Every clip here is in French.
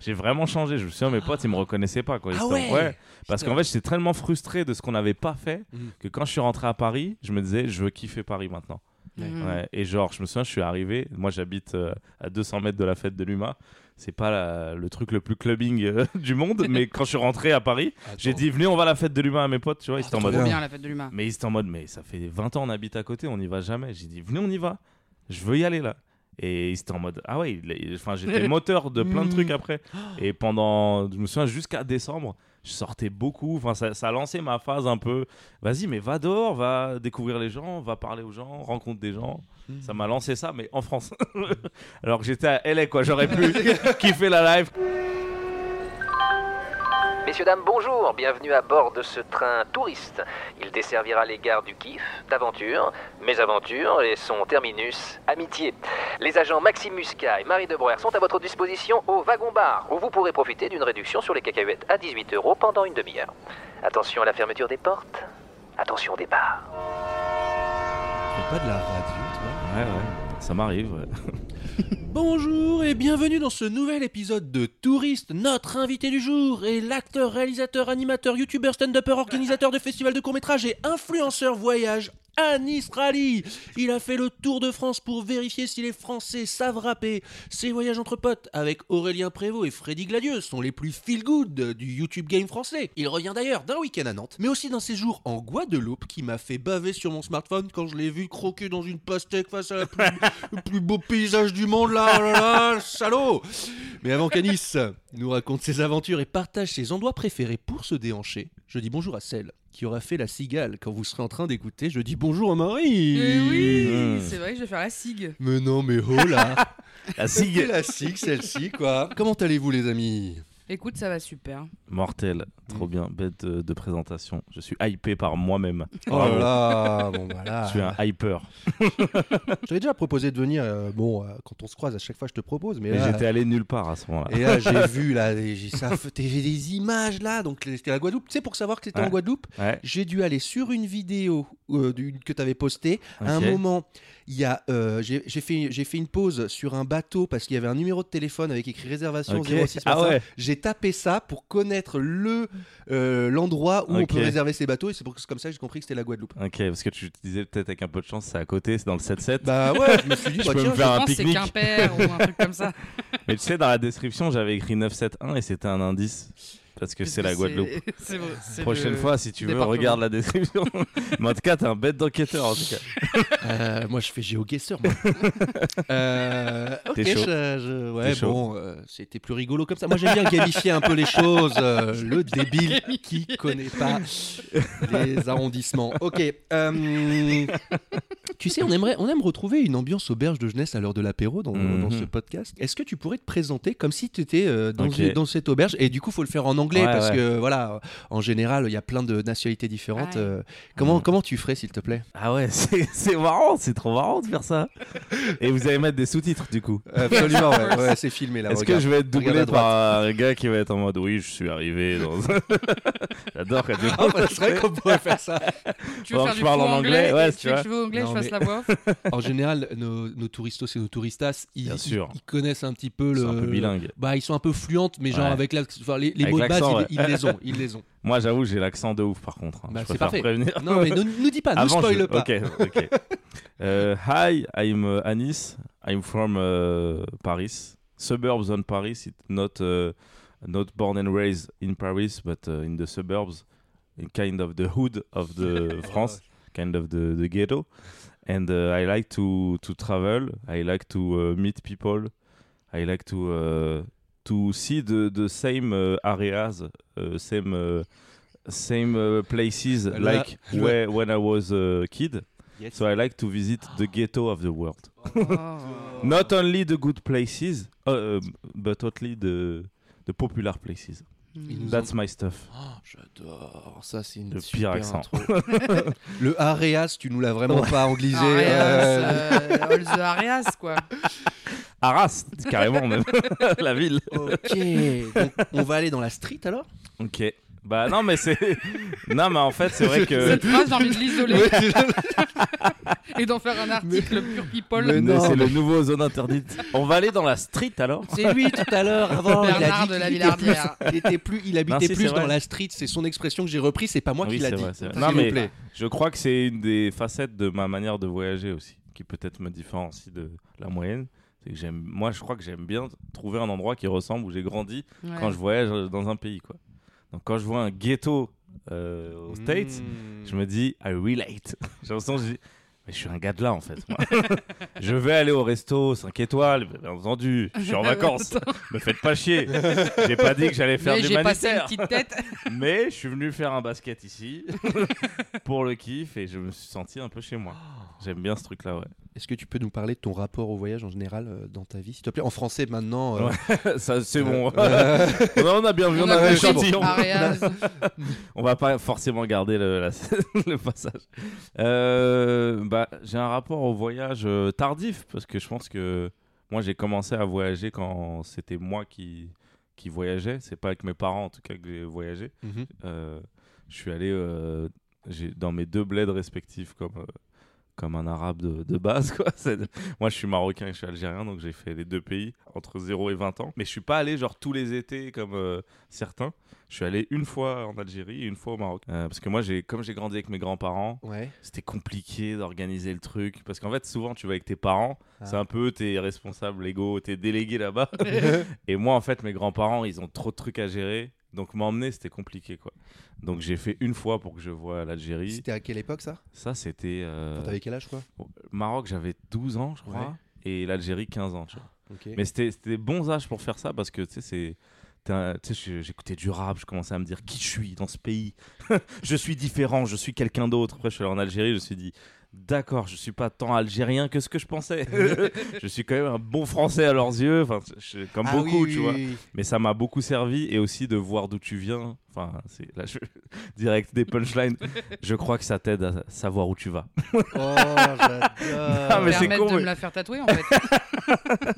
J'ai vraiment changé. Je me souviens, mes potes, ils me reconnaissaient pas. Quoi. Ils Ah étaient- ouais? Parce qu'en fait, j'étais tellement frustré de ce qu'on n'avait pas fait Mhm. que quand je suis rentré à Paris, je me disais, je veux kiffer Paris maintenant. Ouais. Et genre, je me souviens, je suis arrivé. Moi, j'habite euh, à 200 mètres de la fête de l'UMA. C'est pas la- le truc le plus clubbing euh, du monde, mais quand je suis rentré à Paris, j'ai dit, venez, on va à la fête de l'UMA à mes potes. Tu vois, ils étaient en trop mode. bien. bien la fête de l'humain. Mais ils étaient en mode, mais ça fait 20 ans on habite à côté, on n'y va jamais. J'ai dit, venez, on y va. Je veux y aller là. Et ils étaient en mode, ah ouais, enfin, j'étais moteur de plein de trucs après. Et pendant, je me souviens, jusqu'à décembre, je sortais beaucoup. Enfin, ça, ça a lancé ma phase un peu, vas-y, mais va dehors, va découvrir les gens, va parler aux gens, rencontre des gens. Ça m'a lancé ça, mais en France. Alors que j'étais à LA, quoi. J'aurais pu kiffer la live. Messieurs, dames, bonjour, bienvenue à bord de ce train touriste. Il desservira les gares du kiff, d'aventure, mes aventures et son terminus, amitié. Les agents Maxime Muscat et Marie Debreuer sont à votre disposition au wagon bar, où vous pourrez profiter d'une réduction sur les cacahuètes à 18 euros pendant une demi-heure. Attention à la fermeture des portes, attention au départ. Fais pas de la radio, toi. Ouais, ouais, ça m'arrive. ouais. Bonjour et bienvenue dans ce nouvel épisode de Touriste. Notre invité du jour est l'acteur, réalisateur, animateur, youtubeur, stand-upper, organisateur de festivals de courts-métrages et influenceur voyage. Anis Rally Il a fait le tour de France pour vérifier si les Français savent rapper. Ses voyages entre potes avec Aurélien Prévost et Freddy Gladieux sont les plus feel-good du YouTube game français. Il revient d'ailleurs d'un week-end à Nantes, mais aussi d'un séjour en Guadeloupe qui m'a fait baver sur mon smartphone quand je l'ai vu croquer dans une pastèque face à plus, le plus beau paysage du monde là, oh là là, salaud Mais avant qu'Anis nous raconte ses aventures et partage ses endroits préférés pour se déhancher, je dis bonjour à celle qui aura fait la cigale quand vous serez en train d'écouter. Je dis bonjour à Marie Eh oui, Mmh. c'est vrai que je vais faire la SIG. Mais non, mais oh là La C'est SIG la SIG, celle-ci, quoi Comment allez-vous, les amis? Écoute, ça va super. Mortel, trop bien, bête de, de présentation. Je suis hypé par moi-même. Oh là là Bon, voilà Je suis un hyper. J'avais déjà proposé de venir, euh, bon, euh, quand on se croise, à chaque fois, je te propose, mais Mais là... j'étais allé nulle part à ce moment-là. Et là, j'ai vu, là, et j'ai ça, j'ai des images, là, donc c'était la Guadeloupe. Tu sais, pour savoir que c'était Ouais. en Guadeloupe, Ouais. j'ai dû aller sur une vidéo euh, d'une- que tu avais postée. À un Ok. moment, il y a, euh, j'ai j'ai fait, j'ai fait une pause sur un bateau parce qu'il y avait un numéro de téléphone avec écrit réservation Ok. 06. Ah ouais. J'ai tapé ça pour connaître le euh, l'endroit où on peut réserver ses bateaux et c'est pour- c'est comme ça que j'ai compris que c'était la Guadeloupe. Ok, parce que tu disais peut-être avec un peu de chance, c'est à côté, c'est dans le 7-7. Bah ouais, je me suis dit, Je bah peux me tiens, faire je un pense que c'est pique-nique. Quimper ou un truc comme ça. Mais tu sais, dans la description, j'avais écrit 971 et c'était un indice. Parce que c'est la Guadeloupe. C'est vrai, Prochaine le- fois, si tu veux, regarde la description. Mais en tout cas, t'es un bête d'enquêteur, en tout cas. Euh, moi, je fais GeoGuessr. moi. euh, ok, T'es chaud. je- je- ouais, T'es chaud. bon, euh, c'était plus rigolo comme ça. Moi, j'aime bien gamifier un peu les choses. euh, le débile qui connaît pas les arrondissements. Ok. euh, tu sais, on aimerait, on aime retrouver une ambiance auberge de jeunesse à l'heure de l'apéro dans, Mhm. dans ce podcast. Est-ce que tu pourrais te présenter comme si tu étais euh, dans, dans cette auberge? Et du coup, faut le faire en anglais Ouais, parce ouais. que voilà, en général, il y a plein de nationalités différentes. Ouais. euh, comment, Mhm. comment tu ferais, s'il te plaît? Ah ouais, c'est c'est marrant, c'est trop marrant de faire ça. Et vous allez mettre des sous-titres, du coup. Absolument, ouais, ouais, c'est filmé là. Est-ce que je vais être doublé par un gars qui va être en mode oui, je suis arrivé dans. J'adore quand tu Ah, bah, c'est vrai qu'on pourrait faire ça. Tu veux faire je du parle en anglais, ouais, tu tu veux que je anglais, Non, je fasse mais- la voix En général, nos, nos touristos et nos touristas, ils, connaissent un petit peu C'est le. un peu bilingue. Bah, ils sont un peu fluentes, mais genre Ouais. avec la, enfin, les, les Avec mots de base, ils, ouais. ils les ont, ils les ont. Moi, j'avoue, j'ai l'accent de ouf, par contre. hein. Bah, c'est parfait. prévenir. Non, mais ne nous dis pas, Avant, spoil je- pas. Ok, ok. Euh, hi, I'm uh, Anis. I'm from uh, Paris, suburbs on Paris. Not uh, not born and raised in Paris, but uh, in the suburbs, in kind of the hood of the France, kind of the, the ghetto. And uh, I like to to travel. I like to uh, meet people. I like to uh, to see the the same uh, areas, uh, same uh, same uh, places Là, like veux- where when I was a kid. Yes. So I like to visit the ghetto of the world. Oh. Not only the good places, uh, uh, but only the, the popular places. Nous That's my stuff. Oh, J'adore, ça c'est une Le super pire accent. intro. le Areas, tu nous l'as vraiment pas anglisé. Arias, euh, euh, All the Arias, quoi. Arras, carrément même, la ville. Ok, donc on va aller dans la street alors? Ok. Bah non mais c'est... Non mais en fait c'est vrai que... Cette phrase, j'ai envie de l'isoler et d'en faire un article pur people. Mais non, c'est le nouveau zone interdite. On va aller dans la street alors? C'est lui tout à l'heure avant. il a dit de la Villardière. plus- Il était plus, il habitait Non, si, plus dans la street. C'est son expression que j'ai repris. C'est pas moi Oui, qui l'a dit. Non, mais- plaît. Je crois que c'est une des facettes de ma manière de voyager aussi, qui peut-être me différencie de la moyenne. C'est que j'aime, moi, je crois que j'aime bien trouver un endroit qui ressemble où j'ai grandi Ouais. quand je voyage dans un pays, quoi. Donc quand je vois un ghetto euh, aux States, Mmh. je me dis I relate. j'ai l'impression que je dis mais je suis un gars de là en fait. moi. je vais aller au resto 5 étoiles, bien entendu. Je suis en vacances. me faites pas chier. J'ai pas dit que j'allais faire Mais du j'ai passé une humanitaire. petite tête. Mais je suis venu faire un basket ici pour le kiff et je me suis senti un peu chez moi. J'aime bien ce truc-là, ouais. Est-ce que tu peux nous parler de ton rapport au voyage en général euh, dans ta vie, s'il te plaît? En français maintenant. euh, Ça, c'est bon. euh, on a bien vu, on, On a a. Arias. On va pas forcément garder le, la- le passage. Euh, bah, j'ai un rapport au voyage euh, tardif parce que je pense que moi j'ai commencé à voyager quand c'était moi qui qui voyageais. C'est pas avec mes parents en tout cas que j'ai voyagé. mhm. Euh, je suis allé euh, dans mes deux bleds respectifs comme, euh, comme un arabe de, de base. Quoi. Moi, je suis marocain et je suis algérien, donc j'ai fait les deux pays entre 0 et 20 ans. Mais je suis pas allé genre tous les étés comme euh, certains. Je suis allé une fois en Algérie et une fois au Maroc. Euh, parce que moi, j'ai, comme j'ai grandi avec mes grands-parents, Ouais. c'était compliqué d'organiser le truc. Parce qu'en fait, souvent, tu vas avec tes parents, Ah. c'est un peu tes responsables légaux, tes délégués là-bas. Et moi, en fait, mes grands-parents, ils ont trop de trucs à gérer. Donc m'emmener, c'était compliqué, quoi. Donc j'ai fait une fois pour que je voie l'Algérie. C'était à quelle époque ça? Ça, c'était... euh, T'avais quel âge quoi? Maroc, j'avais 12 ans, je crois. Ouais. Et l'Algérie, 15 ans, tu vois. Ok. Mais c'était des bons âges pour faire ça parce que, tu sais, c'est... j'écoutais du rap, je commençais à me dire qui je suis dans ce pays? je suis différent, je suis quelqu'un d'autre. Après, je suis allé en Algérie, je me suis dit, d'accord, je suis pas tant algérien que ce que je pensais. je suis quand même un bon français à leurs yeux, enfin, je- comme Ah beaucoup, oui, tu oui, vois. oui. Mais ça m'a beaucoup servi et aussi de voir d'où tu viens. Enfin, c'est là, je... direct des punchlines. je crois que ça t'aide à savoir où tu vas. Oh, j'adore. Mais c'est con, de mais- me la faire tatouer en fait.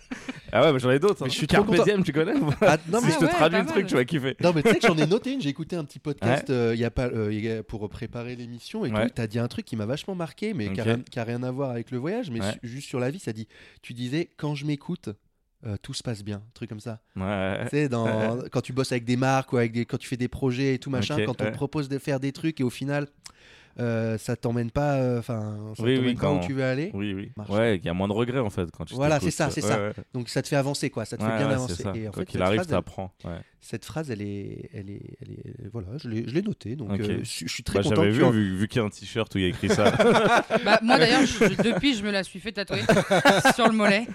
Ah ouais, mais j'en ai d'autres. Mais hein. je suis trop Carpe content. Diem, tu connais Ah, non, Si mais je te ouais, traduis pas le truc, mal. tu vas kiffer. Non, mais tu sais que j'en ai noté une. J'ai écouté un petit podcast euh, il y a pas, euh, il y a- pour préparer l'émission et Ouais. tout. T'as dit un truc qui m'a vachement marqué, mais qui a Ok. rien- qui a rien à voir avec le voyage, mais Ouais. su- juste sur la vie. Ça dit, tu disais quand je m'écoute, euh, tout se passe bien, un truc comme ça. Ouais. Tu sais, dans, quand tu bosses avec des marques ou avec des, quand tu fais des projets et tout machin, Ok, quand on ouais. te propose de faire des trucs et au final, euh, ça t'emmène pas, euh, enfin, ça Oui, t'emmène oui, pas quand- où tu veux aller. Oui, oui. Marche. Ouais, il y a moins de regrets en fait quand tu Voilà, c'est ça, c'est Ouais, ça. ouais. Donc ça te fait avancer, quoi. Ça te fait Ouais, bien ouais, avancer. Et en fait, qu'il cette arrive, phrase, t'apprends. Cette phrase, elle est, elle est, elle est, voilà, je l'ai, je l'ai notée. Donc, euh, je, je suis très Bah, content. J'avais que vu, en- vu, vu qu'il y a un t-shirt où il y a écrit ça. Bah, moi d'ailleurs, depuis, je me la suis fait tatouer sur le mollet.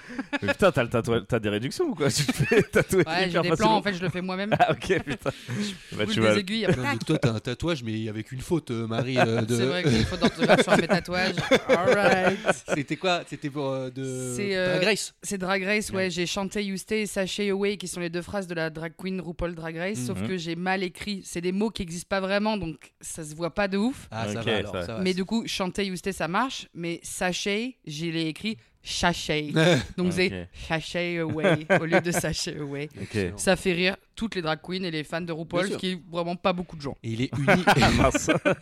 Mais putain, t'as, le tatouage- t'as des réductions ou quoi? Tu te fais tatouer Ouais, j'ai des plans, en fait, je le fais moi-même. Ah, ok, putain. bah, tu des vas... aiguilles. Non, mais toi, t'as un tatouage, mais avec une faute, euh, Marie. euh, de... C'est vrai qu'il faut d'orthographe sur mes tatouages. Alright. C'était quoi? C'était pour euh, de C'est, euh, Drag Race? C'est Drag Race, ouais. Ouais. J'ai chanté You Stay et Sashay Away, qui sont les deux phrases de la drag queen RuPaul Drag Race, sauf Mhm. que j'ai mal écrit. C'est des mots qui n'existent pas vraiment, donc ça se voit pas de ouf. Ah, ça Ok, va alors. ça va. ça va. mais du coup, chanter You Stay, ça marche. Mais Sashay, j'ai l'ai écrit Sashay. Donc Ok. c'est Sashay Away au lieu de Sashay Away. Ça fait rire toutes les drag queens et les fans de RuPaul, ce qui est vraiment pas beaucoup de gens. Et il est unique. Ah,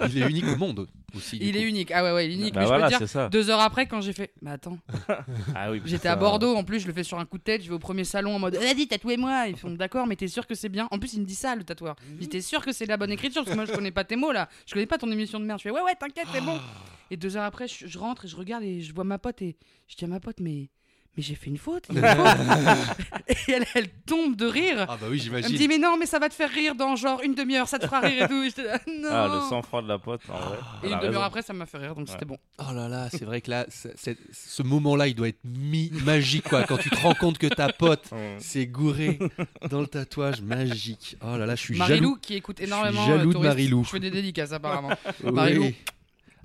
il est unique au monde aussi. Il est unique. Ah ouais, ouais, il est unique. Bah mais voilà, je peux te dire, deux heures après, quand j'ai fait. Mais attends, Ah oui, j'étais à Bordeaux en plus, je le fais sur un coup de tête. Je vais au premier salon en mode Vas-y, tatouez-moi. Ils font D'accord, mais t'es sûr que c'est bien? En plus, il me dit ça, le tatoueur. Il dit T'es sûr que c'est la bonne écriture? Parce que moi, je connais pas tes mots là. Je connais pas ton émission de merde. Je fais Ouais, ouais, t'inquiète, c'est bon. Et deux heures après, je, je rentre et je regarde et je vois ma pote et je dis à ma pote Mais, mais j'ai fait une faute. une et elle, elle tombe de rire. Ah bah oui, Elle me dit j'imagine. mais non mais ça va te faire rire dans genre une demi-heure ça te fera rire et tout et là, non Ah, le sang-froid de la pote, en vrai. et une demi-heure après ça m'a fait rire donc c'était bon Oh là là, c'est vrai que là, ce moment-là, il doit être mi magique, quoi. Quand tu te rends compte que ta pote s'est gourée dans le tatouage, magique. Oh là là, je suis Marilou jaloux. qui écoute Je suis énormément jaloux euh, de Touriste. Marilou. je fais des dédicaces apparemment Oui. Marilou.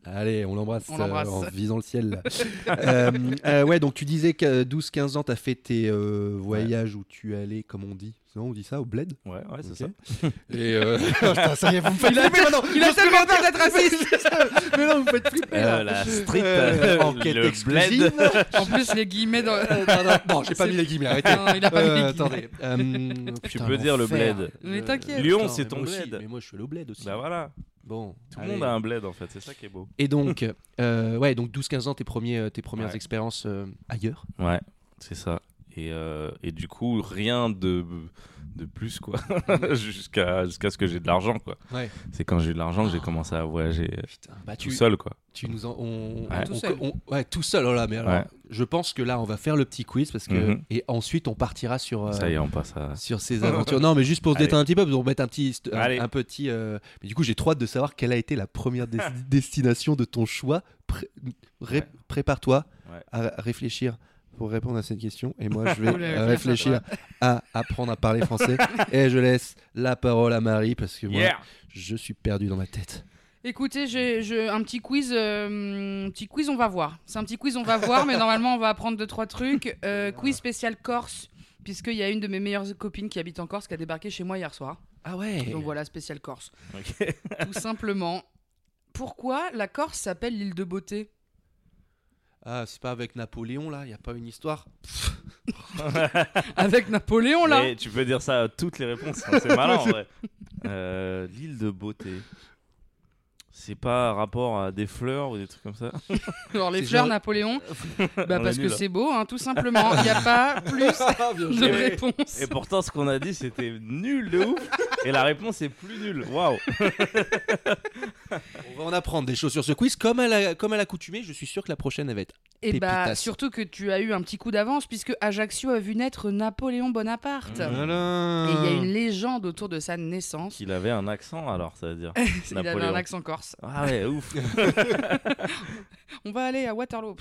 Allez, on l'embrasse euh, en visant le ciel. Euh, euh, ouais, donc tu disais que 12-15 ans, tu as fait tes euh, voyages où tu allais, comme on dit, non, on dit ça, au bled? Ouais, ouais, c'est ça. Et euh... putain, ça y est, vous me faites Il a, flipper maintenant il a tellement peur d'être raciste Mais non, vous me faites flipper. Euh, la street, Euh, enquête le exclusive. bled. En plus, les guillemets dans. Euh, non, non, non, j'ai pas mis les guillemets, arrêtez. Non, il a pas mis les guillemets. attendez. Euh, Tu peux dire le bled. Mais t'inquiète. Lyon, c'est ton bled. Mais moi, je suis au bled aussi. Bah voilà, Bon, tout le monde a un bled en fait, c'est ça qui est beau. Et donc, euh, ouais, donc 12-15 ans, tes, premiers, euh, tes premières Ouais. expériences euh, ailleurs. Ouais, c'est ça. Et, euh, et du coup, rien de, de plus, quoi. Jusqu'à jusqu'à ce que j'ai de l'argent, quoi. Ouais. C'est quand j'ai eu de l'argent que j'ai commencé à voyager euh, Putain, bah tout tu, seul, quoi. tu nous en, on, Ouais. on- Tout on- seul. on- ouais, tout seul. Oh là, mais alors, Ouais. je pense que là, on va faire le petit quiz parce que Mhm. et ensuite on partira sur euh, Ça y est, on passe à. sur ces aventures. non, mais juste pour se détendre un petit peu, pour mettre un petit, un, petit. euh, Mais du coup, j'ai trop hâte de savoir quelle a été la première des- destination de ton choix. Pré- ré- Ouais. Prépare-toi Ouais. à réfléchir pour répondre à cette question. Et moi, je vais euh, réfléchir à apprendre à parler français. et je laisse la parole à Marie parce que moi, Yeah je suis perdu dans ma tête. Écoutez, j'ai j'ai un petit quiz, euh, un petit quiz, on va voir. C'est un petit quiz, on va voir, mais normalement, on va apprendre deux trois trucs. Euh, quiz spécial Corse, puisqu'il y a une de mes meilleures copines qui habite en Corse qui a débarqué chez moi hier soir. Ah ouais. Donc voilà, spécial Corse. Tout simplement. Pourquoi la Corse s'appelle l'île de beauté? Ah, c'est pas avec Napoléon là, il y a pas une histoire. Avec Napoléon là Mais tu peux dire ça à toutes les réponses, hein, c'est malin en vrai. Euh, L'île de beauté. C'est pas rapport à des fleurs ou des trucs comme ça? Alors les fleurs genre- Napoléon, bah On parce que nul, c'est beau, hein, tout simplement. Il n'y a pas plus de réponses. Et pourtant, ce qu'on a dit, c'était nul de ouf. Et la réponse est plus nulle. Waouh On va en apprendre des choses sur ce quiz. Comme à la- comme à l'accoutumée, je suis sûr que la prochaine elle va être. Et bah Pépitas. surtout que tu as eu un petit coup d'avance puisque Ajaccio a vu naître Napoléon Bonaparte. Mmh. Voilà. Et il y a une légende autour de sa naissance. Qu'il avait un accent alors, ça veut dire. Il avait un accent corse. Ah ouais, ouf On va aller à Waterloo.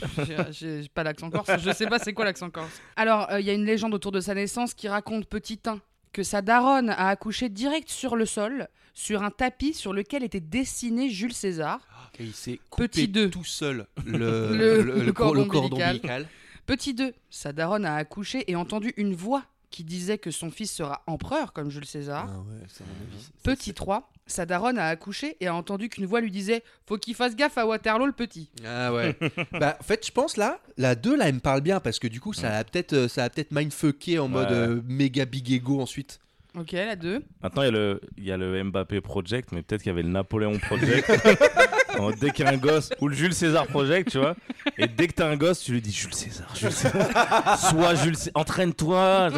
J'ai pas l'accent corse. Je sais pas c'est quoi l'accent corse. Alors euh, il y a une légende autour de sa naissance qui raconte petit 1 que sa daronne a accouché direct sur le sol, sur un tapis sur lequel était dessiné Jules César. Et il s'est coupé Petit deux. tout seul le, Le- le- le le cor- cordon ombilical. ombilical. Petit 2, sa daronne a accouché et entendu une voix qui disait que son fils sera empereur comme Jules César. Ah ouais, ça, à mon avis, ça, Petit 3, sa daronne a accouché et a entendu qu'une voix lui disait Faut qu'il fasse gaffe à Waterloo le petit. Ah ouais. bah en fait, je pense là, la 2 là, elle me parle bien parce que du coup, ça a peut-être euh, ça a peut-être mindfucké en mode euh, méga big ego ensuite. Ok, la 2. Maintenant, il y, a le, il y a le Mbappé Project, mais peut-être qu'il y avait le Napoléon Project. En- dès qu'il y a un gosse, ou le Jules César Project, tu vois. Et dès que t'as un gosse, tu lui dis Jules César, Jules César. Sois Jules César, entraîne-toi.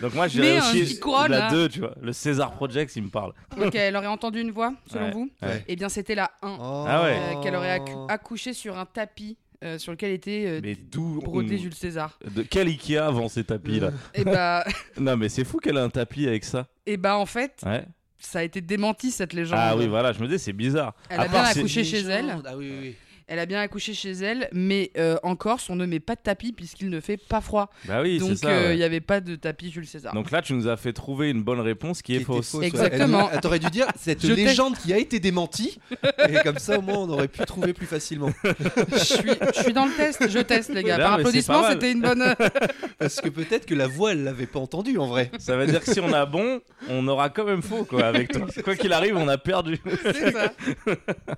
Donc moi, j'ai aussi la là. 2, tu vois. Le César Project, il me parle. Ok, elle aurait entendu une voix, selon Ouais. vous Ouais. Eh bien, c'était la 1. Ah ouais. euh, Qu'elle aurait accouché sur un tapis euh, sur lequel était euh, Mais d'où brodé on- Jules César. De quel Ikea vend ces tapis là? Et bah, Non, mais c'est fou qu'elle a un tapis avec ça. et bah, en fait, Ouais. Ça a été démenti cette légende. Ah oui, voilà, je me dis, c'est bizarre. Elle À a bien part accouché chez elle. Ah oui, oui, oui. Elle a bien accouché chez elle, mais euh, en Corse, on ne met pas de tapis puisqu'il ne fait pas froid. Bah oui, c'est Donc, ça. euh, il ouais. n'y avait pas de tapis Jules César. Donc là, tu nous as fait trouver une bonne réponse qui est Qui fausse. Exactement. T'aurais dû dire cette Je légende qui a été démentie. et comme ça, au moins, on aurait pu trouver plus facilement. je, suis, je suis dans le test, je teste les gars. Non, Par applaudissement, c'était une bonne. Parce que peut-être que la voix, elle l'avait pas entendu en vrai. Ça veut dire que si on a bon, on aura quand même faux quoi avec toi. Quoi qu'il arrive, on a perdu. C'est ça.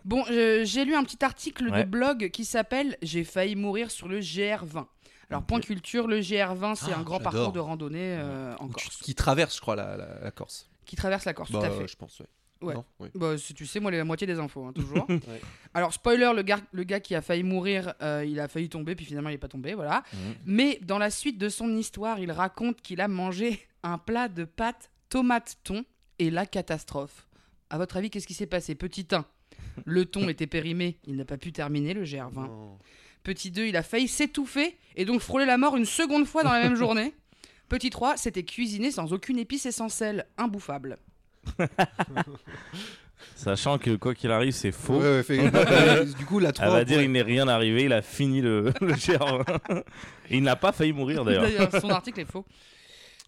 Bon, euh, j'ai lu un petit article Ouais. De blog qui s'appelle J'ai failli mourir sur le GR20. Alors, point culture, le GR20, c'est Ah, un grand j'adore. parcours de randonnée euh, en Corse, qui traverse, je crois, la, la- la Corse. qui traverse la Corse, tout Bah, à fait. Je pense, ouais. Ouais. Non Oui. Bah, si tu sais, moi, la moitié des infos, hein, toujours. Ouais. Alors, spoiler, le gars, le gars qui a failli mourir, euh, il a failli tomber, puis finalement, il n'est pas tombé, voilà. Mais dans la suite de son histoire, il raconte qu'il a mangé un plat de pâtes tomate thon et la catastrophe. À votre avis, qu'est-ce qui s'est passé? Petit 1, le thon était périmé, il n'a pas pu terminer le GR20. Non. Petit 2, il a failli s'étouffer et donc frôler la mort une seconde fois dans la même journée. Petit 3, c'était cuisiné sans aucune épice et sans sel, imbouffable. Sachant que quoi qu'il arrive, c'est faux. Ouais, ouais, fait- du coup, la 3. Elle va dire il n'est rien arrivé, il a fini le, le GR20. Et il n'a pas failli mourir. D'ailleurs, son article est faux.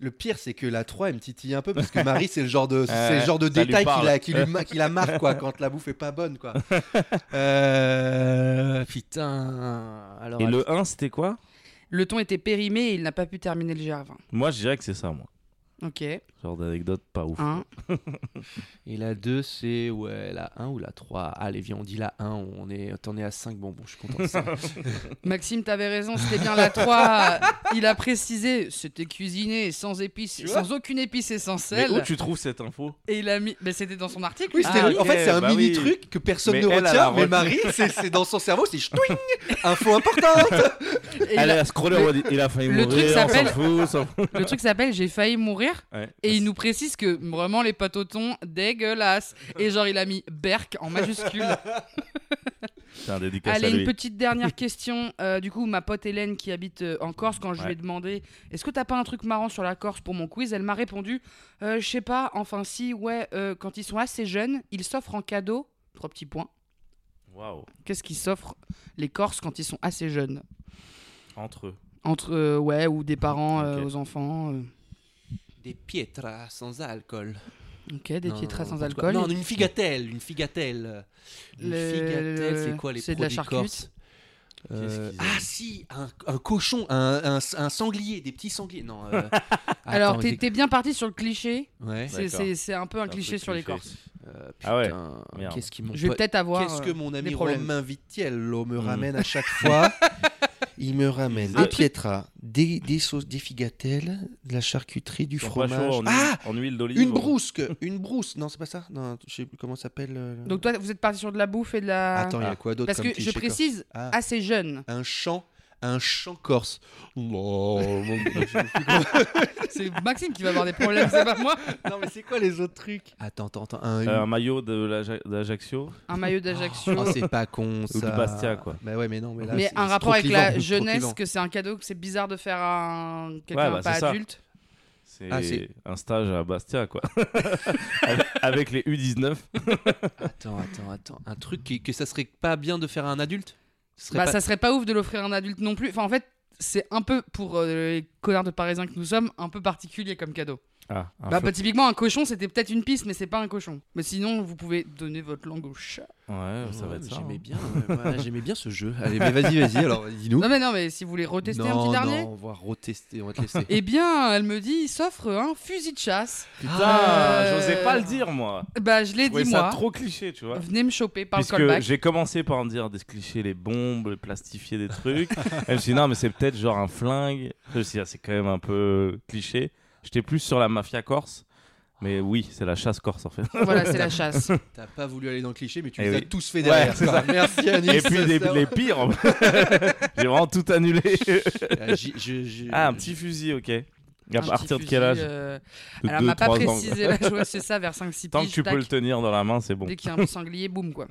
Le pire, c'est que la 3, elle me titille un peu parce que Marie, c'est le genre de, c'est le genre de ça lui détail qui la, qui, lui, qui la marque quoi, quand la bouffe est pas bonne. Quoi. Euh, putain. Alors, Et le 1, c'était quoi? Le ton était périmé et il n'a pas pu terminer le GR20. Moi, je dirais que c'est ça, moi. Ok. Genre d'anecdote pas ouf. Un. Et la 2, c'est ouais, la 1 ou la 3 Allez, viens, on dit la 1, on est, t'en es à 5. Bon, bon, je suis content de ça. Maxime, t'avais raison, c'était bien la 3. Il a précisé, c'était cuisiné sans épices, sans aucune épice et sans Mais où tu trouves cette info? Et il a mis. Mais c'était dans son article. Oui, c'était- Ah, en fait, c'est un bah mini oui. truc que personne Mais ne elle, retient, mais. Marie, c'est c'est dans son cerveau, c'est ch'touing Info importante Et il Elle a- a scrollé, on va dire, il a failli le truc mourir, on s'en s'appelle- fout, on s'en fout. Le truc s'appelle J'ai failli mourir. Ouais. Et il nous précise que vraiment les pâtes au thon, dégueulasse. Et genre, il a mis Berk en majuscule. C'est un Allez, une petite dernière question. Euh, du coup, ma pote Hélène qui habite euh, en Corse, quand je lui ai demandé Est-ce que t'as pas un truc marrant sur la Corse pour mon quiz? Elle m'a répondu Euh, Je sais pas, enfin, si, ouais, quand ils sont assez jeunes, ils s'offrent en cadeau. Trois petits points. Waouh. Qu'est-ce qu'ils s'offrent les Corses quand ils sont assez jeunes? Entre eux. Entre, ouais, ou des parents aux enfants. Euh. Des pietras sans alcool. Ok, des Non, pietras sans alcool. Non, une figatelle, une figatelle. Une Le- figatelle, le- c'est quoi les c'est de la produits Euh, ah si, un, un cochon, un, un- un sanglier, des petits sangliers. Non. euh, Alors, t'es bien parti sur le cliché. Ouais. C'est- D'accord. C'est c'est un peu un cliché sur les. Corses. Euh, Ah ouais. Qu'est-ce qui m'ont Je vais peut-être avoir. Qu'est-ce que euh, mon des ami. Romain Vitiello me Mm. ramène à chaque fois Il me ramène des pietras, des, des sauces, des figatelles, de la charcuterie, du fromage. en, ah huile, en huile d'olive. Une ou- brousque, une brousse. Non, c'est pas ça. Non, je sais plus comment ça s'appelle. euh, Donc, toi, vous êtes parti sur de la bouffe et de la. Attends, il y a quoi d'autre Parce comme que je précise, Ah. assez jeune. Un chant, un chant corse. Oh, C'est Maxime qui va avoir des problèmes, c'est pas moi. non, mais c'est quoi les autres trucs Attends, attends, attends. Un, Euh, un maillot de d'Ajaccio. Un maillot d'Ajaccio. Oh, c'est pas con ça. Ou du Bastia, quoi. Bah ouais, mais non, mais là. mais un rapport avec clivant, la jeunesse, que c'est un cadeau, que c'est bizarre de faire à un... quelqu'un bah, pas adulte. C'est Ah, c'est- un stage à Bastia, quoi. avec, les U19. Attends, attends, attends. Un truc qui- que ça serait pas bien de faire à un adulte? Serait Bah, pas- ça serait pas ouf de l'offrir à un adulte non plus. Enfin, en fait, c'est un peu, pour euh, les connards de Parisiens que nous sommes, un peu particulier comme cadeau. Ah, un Bah, feu- bah, typiquement, un cochon, c'était peut-être une piste, mais c'est pas un cochon. Mais sinon, vous pouvez donner votre langue au chat. Ouais, ça va Ouais, être ça. J'aimais hein. bien, ouais, j'aimais bien ce jeu. Allez, mais vas-y, vas-y, alors dis-nous. Non, mais non, mais si vous voulez retester un non, petit dernier. non, on va retester, on va te laisser. Eh bien, elle me dit, il s'offre un fusil de chasse. Putain, Euh, j'osais pas le dire, moi. Bah, je l'ai dit ça moi. trop cliché, tu vois. Venez me choper par le Puisque callback. j'ai commencé par en dire des clichés, les bombes, plastifier des trucs. Elle me dit, non, mais c'est peut-être genre un flingue. Je me suis dit, ah, c'est quand même un peu cliché. J'étais plus sur la mafia corse. Mais oui, c'est la chasse corse en fait. Voilà, c'est la chasse. T'as pas voulu aller dans le cliché, mais tu Eh les as tous fait derrière. c'est quoi. Merci Anis. Et puis les, Ça- les pires, j'ai vraiment tout annulé. Ah, je- Ah, un petit fusil, ok. À partir de quel âge euh, De Alors, m'a pas précisé l'âge, ouais, c'est ça, vers 5-6 Tant que tu peux le tenir dans la main, c'est bon. Dès qu'il y a un sanglier, boum quoi.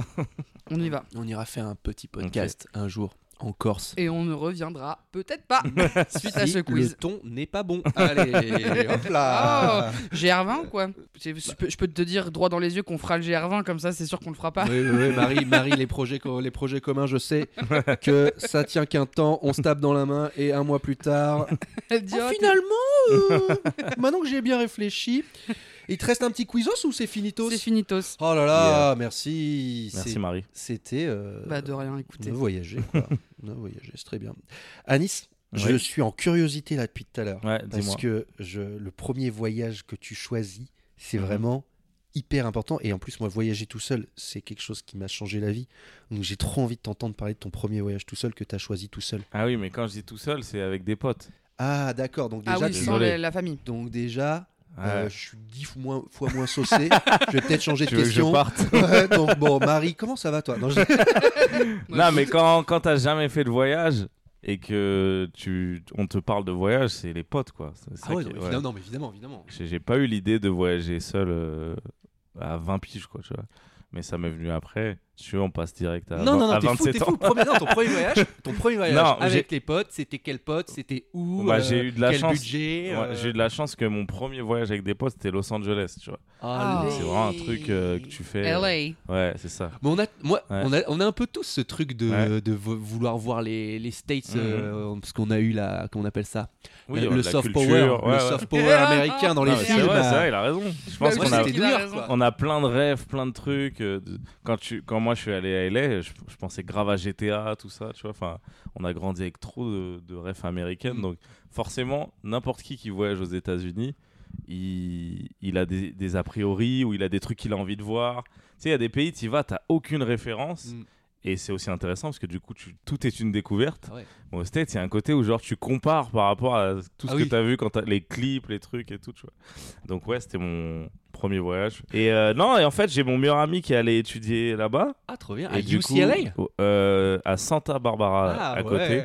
On y va. On ira faire un petit podcast un jour en Corse. Et on ne reviendra peut-être pas suite à ce le quiz. ton n'est pas bon. Allez, hop là. GR20 ou quoi je peux, je peux te dire droit dans les yeux qu'on fera le GR20 comme ça, c'est sûr qu'on le fera pas. Oui, oui, oui, Marie, Marie les, projets, co- les projets communs, je sais que ça tient qu'un temps, on se tape dans la main et un mois plus tard. Elle dit, Oh, oh, finalement, euh, maintenant que j'ai bien réfléchi, il te reste un petit quizos ou c'est finitos c'est finitos. Oh là là, merci. Merci Marie. C'était. euh, Bah de rien, écoutez. quoi. on a voyagé, c'est très bien. Anis, je Oui. suis en curiosité là depuis tout à l'heure. Ouais, Parce que je, le premier voyage que tu choisis, c'est Mhm. vraiment hyper important. Et en plus, moi, voyager tout seul, c'est quelque chose qui m'a changé la vie. Donc j'ai trop envie de t'entendre parler de ton premier voyage tout seul que tu as choisi tout seul. Ah oui, mais quand je dis tout seul, c'est avec des potes. Ah, d'accord. Donc Ah déjà, oui, tu- sans la famille. donc déjà euh, je suis dix fois moins, fois moins saucé. je vais peut-être changer de tu question. parte Ouais, donc bon, Marie, comment ça va toi? Non, je- Non, mais quand, quand t'as jamais fait de voyage et que tu, on te parle de voyage, c'est les potes, quoi. C'est ça Ah ouais, qui- non, mais ouais. évidemment, non, mais évidemment, évidemment. J'ai j'ai pas eu l'idée de voyager seul euh, à 20 piges, quoi, tu vois. Mais ça m'est venu après. Tu veux, on passe direct à, Non, non, à non, t'es fou, 27 t'es ans. fou. Premier, non, ton premier voyage, ton premier voyage Non, avec les potes, c'était quel pote C'était où Bah, euh, j'ai eu de la quel chance. budget Ouais, euh, J'ai eu de la chance que mon premier voyage avec des potes, c'était Los Angeles, tu vois. Ah, Ah. C'est vraiment un truc euh, que tu fais. euh, LA. Ouais, c'est ça. Mais on a, moi, Ouais. on, a, on a un peu tous ce truc de, Ouais. de vo- vouloir voir les, les States, Mhm. euh, parce qu'on a eu la, comment on appelle ça? Oui, le, ouais, soft culture, power, ouais, le ouais. soft power américain dans les Non, mais films. C'est vrai, euh, il a raison. Je pense qu'on a, plein de rêves, plein de trucs. euh, Quand, tu, quand moi je suis allé à LA, je, pensais grave à GTA, tout ça, tu vois. Enfin, on a grandi avec trop de, de rêves américaines. Donc, forcément, n'importe qui qui voyage aux États-Unis, il, a des, a priori ou il a des trucs qu'il a envie de voir. Tu sais, il y a des pays, tu y vas, tu aucune référence. Mm. Et c'est aussi intéressant parce que du coup, tu- tout est une découverte. Ah ouais. Bon, States, il y a un côté où genre tu compares par rapport à tout ce Ah que oui. tu as vu quand les clips, les trucs et tout, tu vois. Donc ouais, c'était mon premier voyage. Et euh, non, et en fait, j'ai mon meilleur ami qui allait étudier là-bas. Ah, trop bien. Et À du coup, UCLA euh, À Santa Barbara, Ah, à ouais. côté.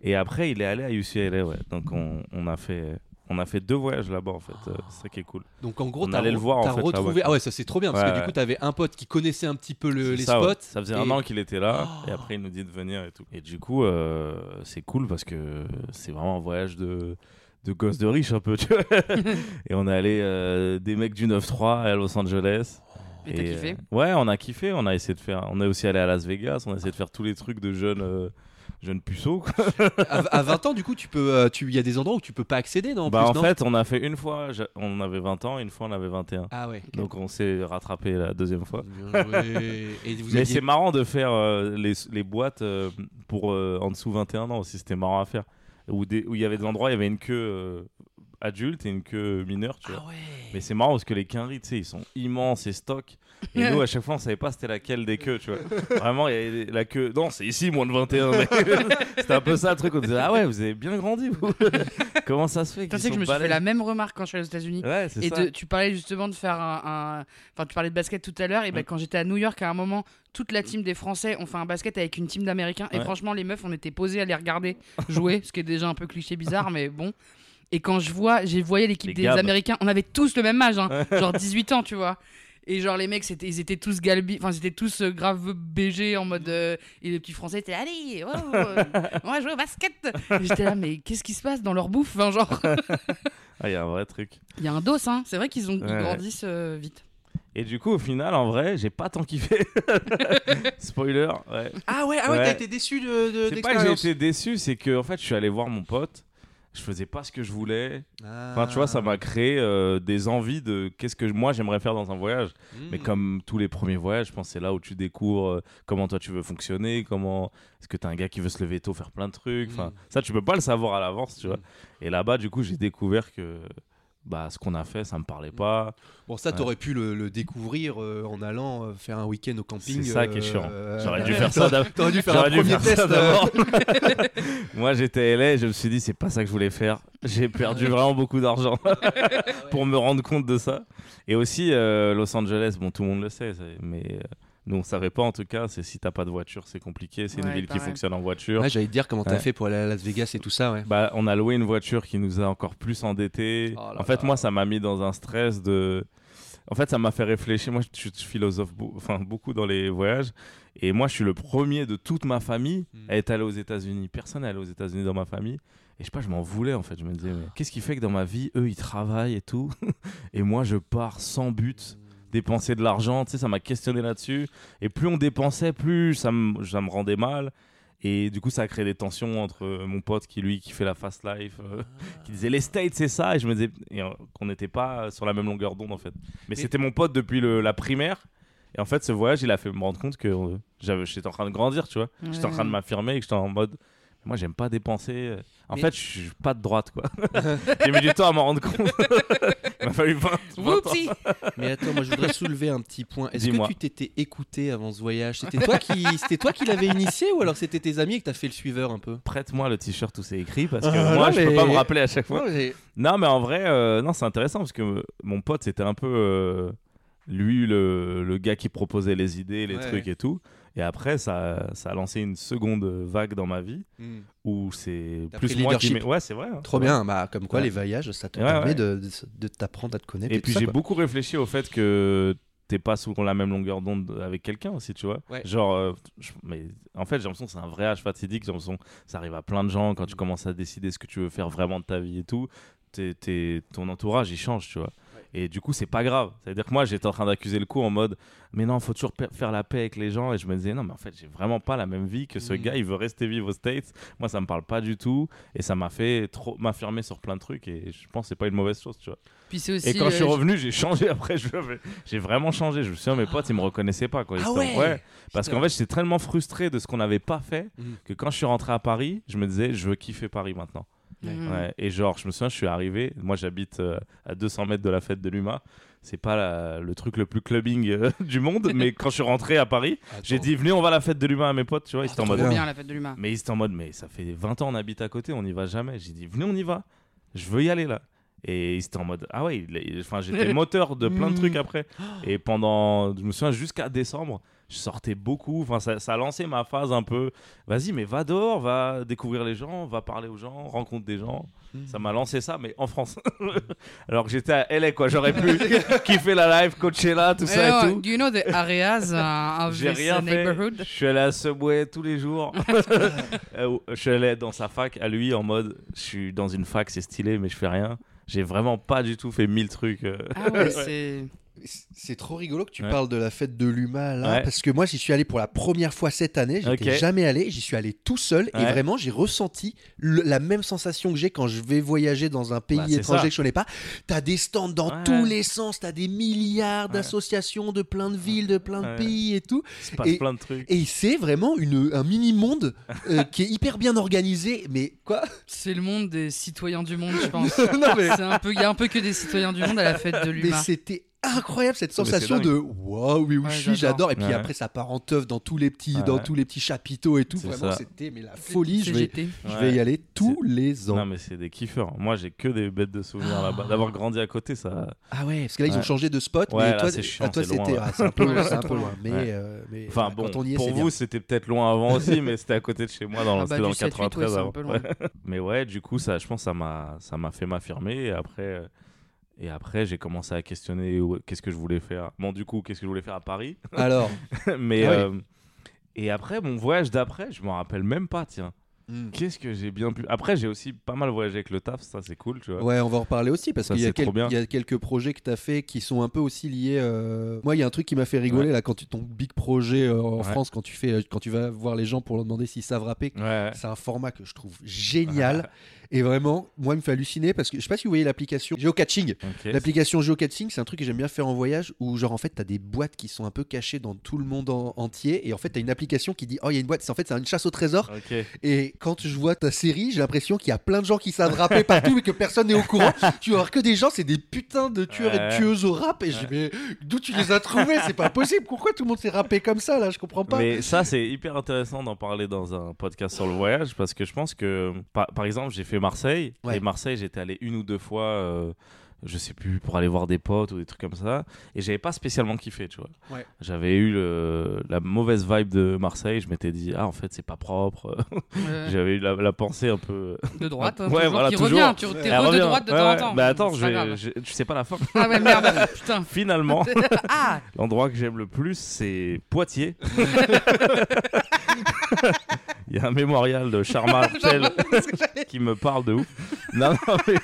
Et après, il est allé à UCLA, ouais. Donc on, on a fait... On a fait deux voyages là-bas en fait, Euh, c'est ça qui est cool. Donc en gros, On t'as allait le re- voir, en fait, retrouvé. Ah ouais, ça c'est trop bien parce Ouais, que du coup, t'avais un pote qui connaissait un petit peu le- les ça, ouais. spots. Ça faisait et- un an qu'il était là, Oh. et après il nous dit de venir et tout. Et du coup, euh, c'est cool parce que c'est vraiment un voyage de, de gosse de riche un peu, tu vois. et on est allé euh, des mecs du 9-3 à Los Angeles. Et t'as kiffé? euh, Ouais, on a kiffé. On a essayé de faire. On est aussi allé à Las Vegas. On a essayé de faire tous les trucs de jeunes, euh, jeunes puceaux. quoi. à, à 20 ans, du coup, tu peux, euh, tu, il y a des endroits où tu peux pas accéder, non en bah plus, en non fait, on a fait une fois. On avait 20 ans, une fois on avait 21. Ah ouais. Donc on s'est rattrapé la deuxième fois. Et vous Mais aviez- c'est marrant de faire euh, les, les boîtes euh, pour euh, en dessous 21 ans aussi, c'était marrant à faire. Où il y avait des endroits, il y avait une queue adulte et une queue mineure, tu vois. Ah ouais. Mais c'est marrant parce que les quinries, tu sais, ils sont immenses et stock. Et nous, à chaque fois, on savait pas c'était laquelle des queues, tu vois. Vraiment, il y avait la queue. Non, c'est ici, moins de 21. mec. c'était un peu ça le truc. On disait, ah ouais, vous avez bien grandi, vous. Comment ça se fait Tu sais que je me suis fait la même remarque quand je suis allé aux États-Unis. Ouais, Et ça. de- tu parlais justement de faire un. un- Enfin, tu parlais de basket tout à l'heure. Et ben, Mm. quand j'étais à New York, à un moment, toute la team des Français ont fait un basket avec une team d'Américains. Et franchement, les meufs, on était posés à les regarder jouer, ce qui est déjà un peu cliché bizarre, mais bon. Et quand je vois, j'ai voyé l'équipe des. Américains, on avait tous le même âge, hein, genre 18 ans, tu vois. Et genre les mecs, c'était, ils étaient tous galbi, enfin ils étaient tous euh, grave BG en mode euh, et les petits Français étaient allez, oh, euh, on va jouer au basket. Et J'étais là mais qu'est-ce qui se passe dans leur bouffe, enfin, genre. Ah, il y a un vrai truc. Il y a un dos, hein. C'est vrai qu'ils ont ils Ouais. grandissent euh, vite. Et du coup, au final, en vrai, j'ai pas tant kiffé. Spoiler, ouais. Ah ouais, ah ouais, Ouais. t'as été déçu de, de C'est pas que j'ai été déçu, c'est que en fait, je suis allé voir mon pote. Je faisais pas ce que je voulais. Enfin, tu vois, ça m'a créé euh, des envies de qu'est-ce que moi j'aimerais faire dans un voyage. Mais Mm. comme tous les premiers voyages, je pense que c'est là où tu découvres euh, comment toi tu veux fonctionner, comment est-ce que t'es un gars qui veut se lever tôt, faire plein de trucs. Enfin, Mm. ça tu peux pas le savoir à l'avance, tu vois. Mm. Et là-bas, du coup, j'ai découvert que bah ce qu'on a fait, ça me parlait pas. Bon, ça, Ouais. t'aurais pu le, le découvrir euh, en allant euh, faire un week-end au camping. C'est ça qui est chiant. euh, J'aurais dû faire ça d'abord. T'aurais dû faire un J'aurais dû premier test. d'abord. Moi, j'étais LA et je me suis dit, c'est pas ça que je voulais faire. J'ai perdu vraiment beaucoup d'argent pour me rendre compte de ça. Et aussi, Los Angeles, bon, tout le monde le sait, mais nous, on savait pas en tout cas. C'est si t'as pas de voiture, c'est compliqué. C'est une ville qui fonctionne en voiture. Ouais, j'allais te dire comment t'as Ouais. fait pour aller à Las Vegas et tout ça, ouais. Bah, on a loué une voiture qui nous a encore plus endettés. Oh là en fait, là. moi, ça m'a mis dans un stress de. En fait, ça m'a fait réfléchir. Moi, je suis philosophe enfin, beaucoup dans les voyages. Et moi, je suis le premier de toute ma famille Mm. à être allé aux États-Unis. Personne n'est allé aux États-Unis dans ma famille. Et je sais pas, je m'en voulais en fait. Je me disais, qu'est-ce qui fait que dans ma vie, eux, ils travaillent et tout? et moi, je pars sans but, dépenser de l'argent. Tu sais, ça m'a questionné là-dessus. Et plus on dépensait, plus ça me, ça me rendait mal. Et du coup, ça a créé des tensions entre euh, mon pote qui, lui, qui fait la fast life, euh, qui disait les States, c'est ça. Et je me disais euh, qu'on n'était pas sur la même longueur d'onde, en fait. Mais, c'était mon pote depuis le- la primaire. Et en fait, ce voyage, il a fait me rendre compte que euh, j'avais- j'étais en train de grandir, tu vois. J'étais en train de m'affirmer et que j'étais en mode. Moi, j'aime pas dépenser. En Mais- fait, je suis pas de droite, quoi. J'ai mis du temps à m'en rendre compte. il m'a fallu 20, 20 ans. Whoopsie Mais attends, moi je voudrais soulever un petit point. Est-ce que Dis-moi. tu t'étais écouté avant ce voyage? C'était toi qui, c'était toi qui l'avais initié ou alors c'était tes amis et que t'as fait le suiveur un peu? Prête-moi le t-shirt où c'est écrit parce que Ah, moi, non, je peux mais- pas me rappeler à chaque fois. Non, j'ai- Non, mais en vrai, euh, non, c'est intéressant parce que euh, mon pote, c'était un peu euh, lui, le, le gars qui proposait les idées, les Ouais. trucs et tout. Et après, ça, ça a lancé une seconde vague dans ma vie Hmm. où c'est plus moi qui. leadership. mets- Ouais, c'est vrai. hein, Trop vrai. bien, bah, comme quoi Ouais. les voyages ça te Ouais, permet ouais. de, t'apprendre à te connaître. Et puis j'ai beaucoup réfléchi au fait que t'es pas sur la même longueur d'onde avec quelqu'un aussi, tu vois. Ouais. Genre, euh, je- mais en fait, j'ai l'impression que c'est un vrai âge fatidique. J'ai l'impression que ça arrive à plein de gens quand tu commences à décider ce que tu veux faire vraiment de ta vie et tout. t'es- ton entourage, il change, tu vois. Et du coup, c'est pas grave. C'est-à-dire que moi, j'étais en train d'accuser le coup en mode, mais non, faut toujours faire la paix avec les gens. Et je me disais, non, mais en fait, j'ai vraiment pas la même vie que ce Mm. gars. Il veut rester vivre aux States. Moi, ça me parle pas du tout. Et ça m'a fait trop m'affirmer sur plein de trucs. Et je pense que c'est pas une mauvaise chose, tu vois. Puis c'est aussi. Et quand je suis revenu, j'ai changé après. J'ai vraiment changé. Je me souviens, mes potes, ils me reconnaissaient pas. Quoi. Ah ouais? Parce qu'en fait, j'étais tellement frustré de ce qu'on n'avait pas fait Mhm. que quand je suis rentré à Paris, je me disais, je veux kiffer Paris maintenant. Ouais. Et genre, je me souviens, je suis arrivé. Moi, j'habite euh, à 200 mètres de la fête de l'UMA. C'est pas la- le truc le plus clubbing euh, du monde, mais quand je suis rentré à Paris, j'ai dit, venez, on va à la fête de l'UMA à mes potes. Tu vois, ils étaient en Trop mode. bien la fête de. Mais ils étaient en mode, mais ça fait 20 ans, on habite à côté, on n'y va jamais. J'ai dit, venez, on y va. Je veux y aller là. Et ils étaient en mode, ah ouais, enfin, j'étais moteur de plein de trucs après. Et pendant, je me souviens, jusqu'à décembre, je sortais beaucoup. Enfin, ça, ça a lancé ma phase un peu, vas-y, mais va dehors, va découvrir les gens, va parler aux gens, rencontre des gens. Ça m'a lancé ça, mais en France. Alors que j'étais à LA, quoi. J'aurais pu kiffer la live, coacher tout ça et tout. Do you know the areas uh, of J'ai this rien uh, fait. neighborhood? Je suis allé à Subway tous les jours. Euh, je suis allé dans sa fac à lui en mode je suis dans une fac, c'est stylé, mais je fais rien. J'ai vraiment pas du tout fait mille trucs. euh. Ah ouais, c'est. C'est trop rigolo que tu Ouais. parles de la fête de l'UMA là, Ouais. parce que moi j'y suis allé pour la première fois cette année, j'étais Ok. jamais allé, j'y suis allé tout seul et vraiment j'ai ressenti le- la même sensation que j'ai quand je vais voyager dans un pays Bah, étranger ça. que je connais pas. T'as des stands dans Ouais. tous les sens, t'as des milliards Ouais. d'associations de plein de villes, de plein de Ouais. pays et tout. Il se passe Et- plein de trucs. Et c'est vraiment une, un mini-monde euh, qui est hyper bien organisé, mais quoi? C'est le monde des citoyens du monde, je pense. Non mais, C'est un peu, il y a un peu que des citoyens du monde à la fête de mais l'humain. c'était incroyable cette sensation de waouh mais où Ouais, je suis j'adore. et puis Ouais. après ça part en teuf dans tous les petits Ouais. dans tous les petits chapiteaux et tout vraiment c'était mais la folie je vais, je vais y aller tous les ans Non, mais c'est des kiffeurs. Moi, j'ai que des bêtes de souvenirs là-bas. D'avoir grandi à côté, ça. ah ouais parce que là ils ont changé de spot Ouais, mais là, toi, c'est chiant, à toi c'est loin, c'était ah, un peu un loin. mais, Ouais. euh, mais Enfin bon, quand on y est pour vous, c'était peut-être loin avant aussi, mais c'était à côté de chez moi, dans, Ah bah, le 7-8, ouais, 93 c'est un avant. peu loin. Ouais. Mais ouais, du coup, ça, je pense que ça m'a, ça m'a fait m'affirmer. Et après, euh, et après, j'ai commencé à questionner où- qu'est-ce que je voulais faire. Bon, du coup, qu'est-ce que je voulais faire à Paris? alors? Mais Ah oui. euh, et après, mon voyage d'après, je m'en rappelle même pas. Tiens, hmm. qu'est-ce que j'ai bien pu. Après, j'ai aussi pas mal voyagé avec le taf. Ça, c'est cool, tu vois. Ouais, on va en reparler aussi parce Ça, qu'il y, a quel- il y a quelques projets que tu as fait qui sont un peu aussi liés. euh, Moi, il y a un truc qui m'a fait rigoler là quand tu ton big projet euh, en Ouais. France quand tu fais quand tu vas voir les gens pour leur demander s'ils savent rapper. Ouais. C'est un format que je trouve génial et vraiment, moi, il me fait halluciner parce que je sais pas si vous voyez l'application Geocaching. Ok. L'application Geocaching, c'est un truc que j'aime bien faire en voyage où, genre, en fait, t'as des boîtes qui sont un peu cachées dans tout le monde en- entier. Et en fait, t'as une application qui dit Oh, il y a une boîte. C'est en fait, c'est une chasse au trésor. Et quand je vois ta série, j'ai l'impression qu'il y a plein de gens qui savent rapper partout mais que personne n'est au courant. Tu vas voir que des gens, c'est des putains de tueurs et de tueuses au rap. Et je dis, mais d'où tu les as trouvés? C'est pas possible. Pourquoi tout le monde s'est rappé comme ça là? Je comprends pas. Mais ça, c'est hyper intéressant d'en parler dans un podcast sur le voyage parce que je pense que, par, par exemple, j'ai fait Marseille. Ouais. Et Marseille, j'étais allé une ou deux fois, euh, je sais plus, pour aller voir des potes ou des trucs comme ça. Et j'avais pas spécialement kiffé, tu vois. Ouais. J'avais eu le- la mauvaise vibe de Marseille. Je m'étais dit, ah, en fait, c'est pas propre. Ouais. j'avais eu la, la pensée un peu. De droite, hein, Ouais, toujours, voilà, qui toujours. revient. Tu t'es re de droite de Ouais, temps en temps. Bah attends, je, je sais pas la fin. Ah ouais, merde, putain. Finalement, Ah L'endroit que j'aime le plus, c'est Poitiers. Il y a un mémorial de Charles Martel qui me parle de ouf. Non, non, mais,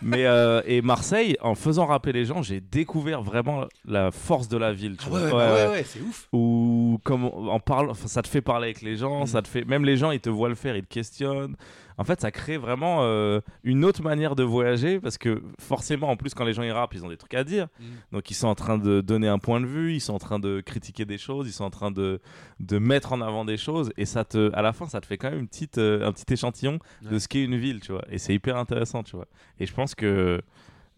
mais, euh, et Marseille, en faisant rapper les gens, j'ai découvert vraiment la force de la ville. Tu Ah vois. ouais, ouais, Ouais, bah ouais, ouais. ouais, c'est ouf. Ou comme on- parle, ça te fait parler avec les gens, ça te fait, même les gens, ils te voient le faire, ils te questionnent. En fait, ça crée vraiment euh, une autre manière de voyager parce que forcément, en plus, quand les gens ils rappent, ils ont des trucs à dire. Donc, ils sont en train de donner un point de vue, ils sont en train de critiquer des choses, ils sont en train de, de mettre en avant des choses. Et ça te, à la fin, ça te fait quand même une petite, euh, un petit échantillon de ce qu'est une ville, tu vois. Et c'est hyper intéressant, tu vois. Et je pense que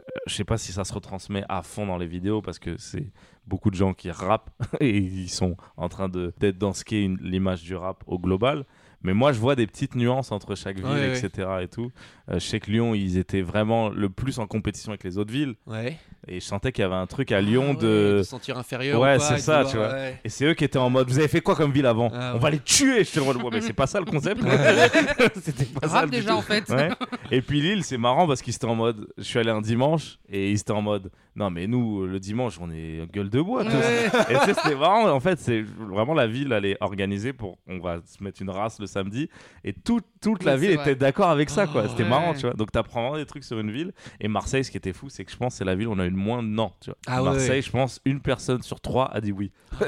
euh, je sais pas si ça se retransmet à fond dans les vidéos parce que c'est beaucoup de gens qui rappent et ils sont en train de d'être dans ce qu'est l'image du rap au global. Mais moi, je vois des petites nuances entre chaque ville, Ouais, ouais. etc. Et tout. Euh, je sais que Lyon, ils étaient vraiment le plus en compétition avec les autres villes. Ouais. Et je sentais qu'il y avait un truc à Ah Lyon ouais, de. de se sentir inférieur. Ouais, c'est de ça, tu vois. ouais. Et c'est eux qui étaient en mode, vous avez fait quoi comme ville avant Ah On ouais. va les tuer. J'étais en mode, ouais, mais c'est pas ça le concept. C'était pas ça Grave le déjà en fait. Ouais. Et puis Lille, c'est marrant parce qu'ils étaient en mode. Je suis allé un dimanche et ils étaient en mode. Non, mais nous, le dimanche, on est gueule de bois. tous. Ouais. Et c'était marrant. En fait, c'est vraiment la ville, elle est organisée pour. On va se mettre une race le samedi. Et tout- toute la Ouais, ville était d'accord avec ça, quoi. Oh, C'était ouais. marrant, tu vois. Donc, t'apprends vraiment des trucs sur une ville. Et Marseille, ce qui était fou, c'est que je pense que c'est la ville où on a eu le moins de non, tu vois. Ah Marseille, ouais. je pense, une personne sur trois a dit oui.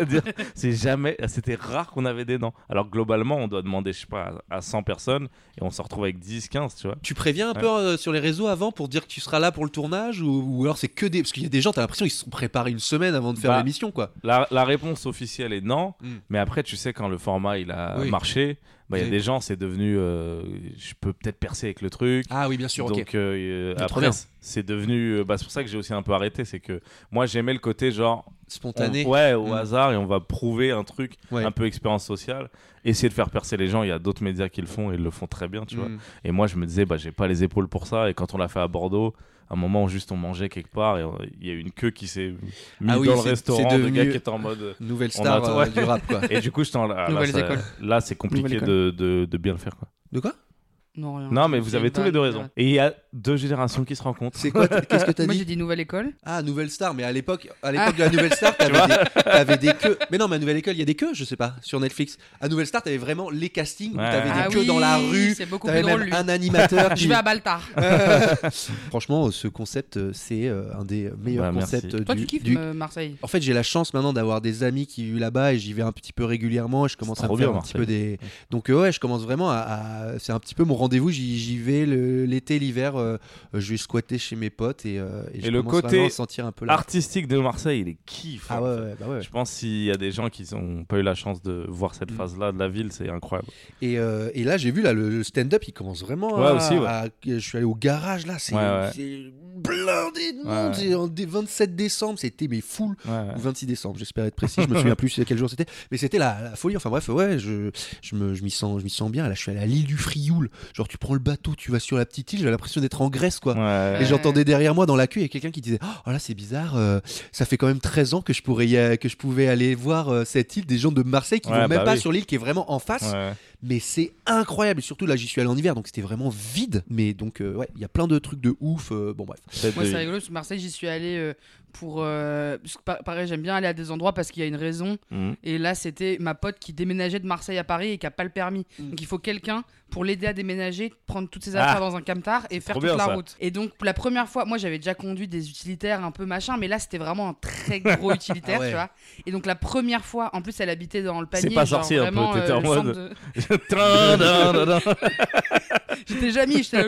C'est jamais. C'était rare qu'on avait des non. Alors, globalement, on doit demander, je sais pas, à 100 personnes et on se retrouve avec 10, 15, tu vois. Tu préviens un Ouais. peu euh, sur les réseaux avant pour dire que tu seras là pour le tournage ou, ou alors c'est que des parce qu'il y a des gens t'as l'impression ils se sont préparés une semaine avant de faire Bah, l'émission quoi. La, la réponse officielle est non, Mm. mais après, tu sais, quand le format il a Oui. marché, bah, il y a des gens, c'est devenu. euh, je peux peut-être percer avec le truc. Ah oui bien sûr ok. Donc euh, après, c'est devenu. euh, bah, c'est pour ça que j'ai aussi un peu arrêté. C'est que moi, j'aimais le côté genre. on- Spontané. ouais, au Mm. hasard, et on va prouver un truc, Ouais. un peu expérience sociale. Essayer de faire percer les gens. Il y a d'autres médias qui le font et ils le font très bien, tu vois. Mm. Et moi, je me disais, bah, j'ai pas les épaules pour ça. Et quand on l'a fait à Bordeaux, un moment où juste on mangeait quelque part et euh, il y a eu une queue qui s'est mise Ah oui, dans le restaurant de gars qui étaient en mode. Nouvelle On star a- euh, ouais. du rap quoi. Et du coup, j'étais en- là, Nouvelles ça- écoles. là, c'est compliqué Nouvelle de, de, de bien le faire. Quoi. De quoi? Non, rien. Non, mais vous avez tous les deux raison. Et il y a deux générations qui se rencontrent. C'est quoi Qu'est-ce que t'as Moi dit j'ai dit nouvelle école. Ah nouvelle star mais à l'époque à l'époque de la nouvelle star t'avais des, t'avais des queues. Mais non mais à nouvelle école il y a des queues je sais pas sur Netflix. À nouvelle star t'avais vraiment les castings où Ouais. t'avais Ah des queues oui, dans la rue. C'est beaucoup T'avais plus drôle même lui. un animateur. qui- Je vais à Baltar. Franchement, ce concept, euh, c'est euh, un des meilleurs Bah, merci. concepts euh, Toi du, tu kiffes du- euh, Marseille? En fait, j'ai la chance maintenant d'avoir des amis qui vivent là-bas et j'y vais un petit peu régulièrement. Et je commence à trop faire bien, un petit peu des. Donc euh, ouais, je commence vraiment à. à- C'est un petit peu mon rendez-vous. J'y j'y vais le- l'été, l'hiver. euh, je vais squatter chez mes potes et, euh, et, je le côté sentir un peu. Artistique de Marseille, il est kiff. Ah ouais, ouais, bah ouais. Je pense s'il y a des gens qui n'ont pas eu la chance de voir cette Mm. phase-là de la ville, c'est incroyable. Et, euh, et là, j'ai vu là le, le stand-up, il commence vraiment. Ouais, à, aussi, ouais. à- Je suis allé au garage là, c'est Ouais, ouais. blindé de monde. Ouais. Dé- 27 décembre, c'était mais full. Ouais, ouais. ou 26 décembre, j'espère être précis, je me souviens plus quel jour c'était, mais c'était la, la folie. Enfin bref, ouais, je, je me, je m'y sens, je m'y sens bien. Là, je suis allé à l'île du Frioul. Genre, tu prends le bateau, tu vas sur la petite île, j'ai l'impression d'être en Grèce, quoi. Ouais. Et j'entendais derrière moi dans la queue, il y a quelqu'un qui disait Oh là, c'est bizarre, euh, ça fait quand même 13 ans que je, pourrais y que je pouvais aller voir euh, cette île. Des gens de Marseille qui Ouais, vont même bah pas oui. sur l'île qui est vraiment en face. Mais c'est incroyable. Et surtout là, j'y suis allé en hiver, donc c'était vraiment vide. Mais donc, euh, ouais, il y a plein de trucs de ouf. euh, bon, bref. Moi c'est rigolo, parce que Marseille j'y suis allé euh, pour... euh, parce que pa- pareil j'aime bien aller à des endroits parce qu'il y a une raison. Mhm. Et là c'était ma pote qui déménageait de Marseille à Paris et qui a pas le permis. Mm. Donc il faut quelqu'un pour l'aider à déménager, prendre toutes ses Ah. affaires dans un camtar et faire toute bien, la ça. route. Et donc pour la première fois, moi j'avais déjà conduit des utilitaires un peu machin, mais là c'était vraiment un très gros utilitaire, Ah ouais. tu vois. Et donc la première fois, en plus elle habitait dans le panier. C'est pas genre sorcier un peu, t'étais en mode- de-. J'étais jamais, j'étais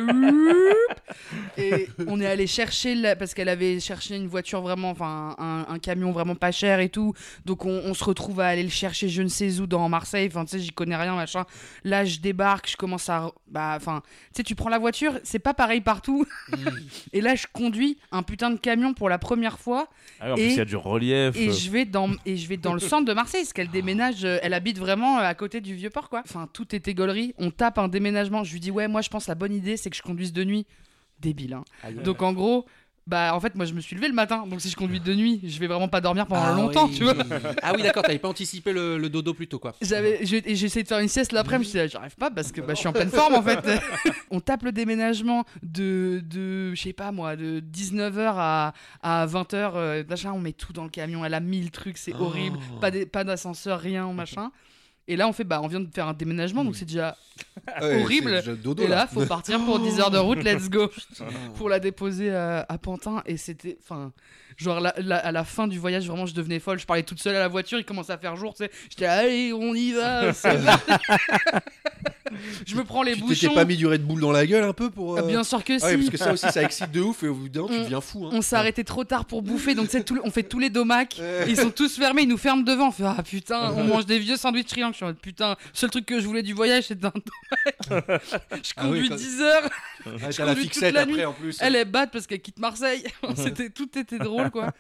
Et on est allé chercher, la- parce qu'elle avait cherché une voiture vraiment, enfin un, un camion vraiment pas cher et tout. Donc on, on se retrouve à aller le chercher je ne sais où dans Marseille. Enfin tu sais, j'y connais rien, machin. Là je débarque, je commence à. Bah enfin, tu sais, tu prends la voiture, c'est pas pareil partout. et là je conduis un putain de camion pour la première fois. Ah oui, en plus, Et- il y a du relief. Et je vais dans et je vais dans le centre de Marseille parce qu'elle déménage, euh, elle habite vraiment euh, à côté du vieux port quoi. Enfin tout était gaulerie. On tape un déménagement. Je lui dis ouais moi je pense la bonne idée c'est que je conduise de nuit. Débile hein. Donc en gros bah en fait moi je me suis levé le matin donc si je conduis de nuit je vais vraiment pas dormir pendant Ah longtemps oui. tu vois. Ah oui, d'accord, t'avais pas anticipé le, le dodo plus tôt, quoi. J'avais, essayé de faire une sieste l'après-midi, je j'arrive pas parce que bah, je suis en pleine forme en fait. on tape le déménagement de, de je sais pas moi, de 19h à, à 20h, euh, on met tout dans le camion, elle a mille trucs, c'est Oh. horrible, pas d'ascenseur, rien, machin. Et là on fait, bah on vient de faire un déménagement donc c'est déjà. Ouais, Horrible. déjà dodo, Et là là. faut partir pour 10 heures de route, let's go pour la déposer à, à Pantin et c'était enfin genre la- la- à la fin du voyage vraiment je devenais folle je parlais toute seule à la voiture il commençait à faire jour tu sais j'étais là, allez on y va je me prends les Tu bouchons t'étais pas mis du Red Bull dans la gueule un peu pour. Ah, euh, bien sûr que si Ah ouais, parce que ça aussi, ça excite de ouf et au bout d'un tu deviens fou. Hein. on s'est arrêté trop tard pour bouffer donc c'est tout le- on fait tous les domacs Ouais. ils sont tous fermés ils nous ferment devant on fait ah putain on mange des vieux sandwichs triangles je suis en mode putain seul truc que je voulais du voyage c'était un domac je Ah oui, conduis quand- 10 heures je t'as la conduis toute la après en plus. Elle est batte parce qu'elle quitte Marseille. C'était tout était drôle quoi.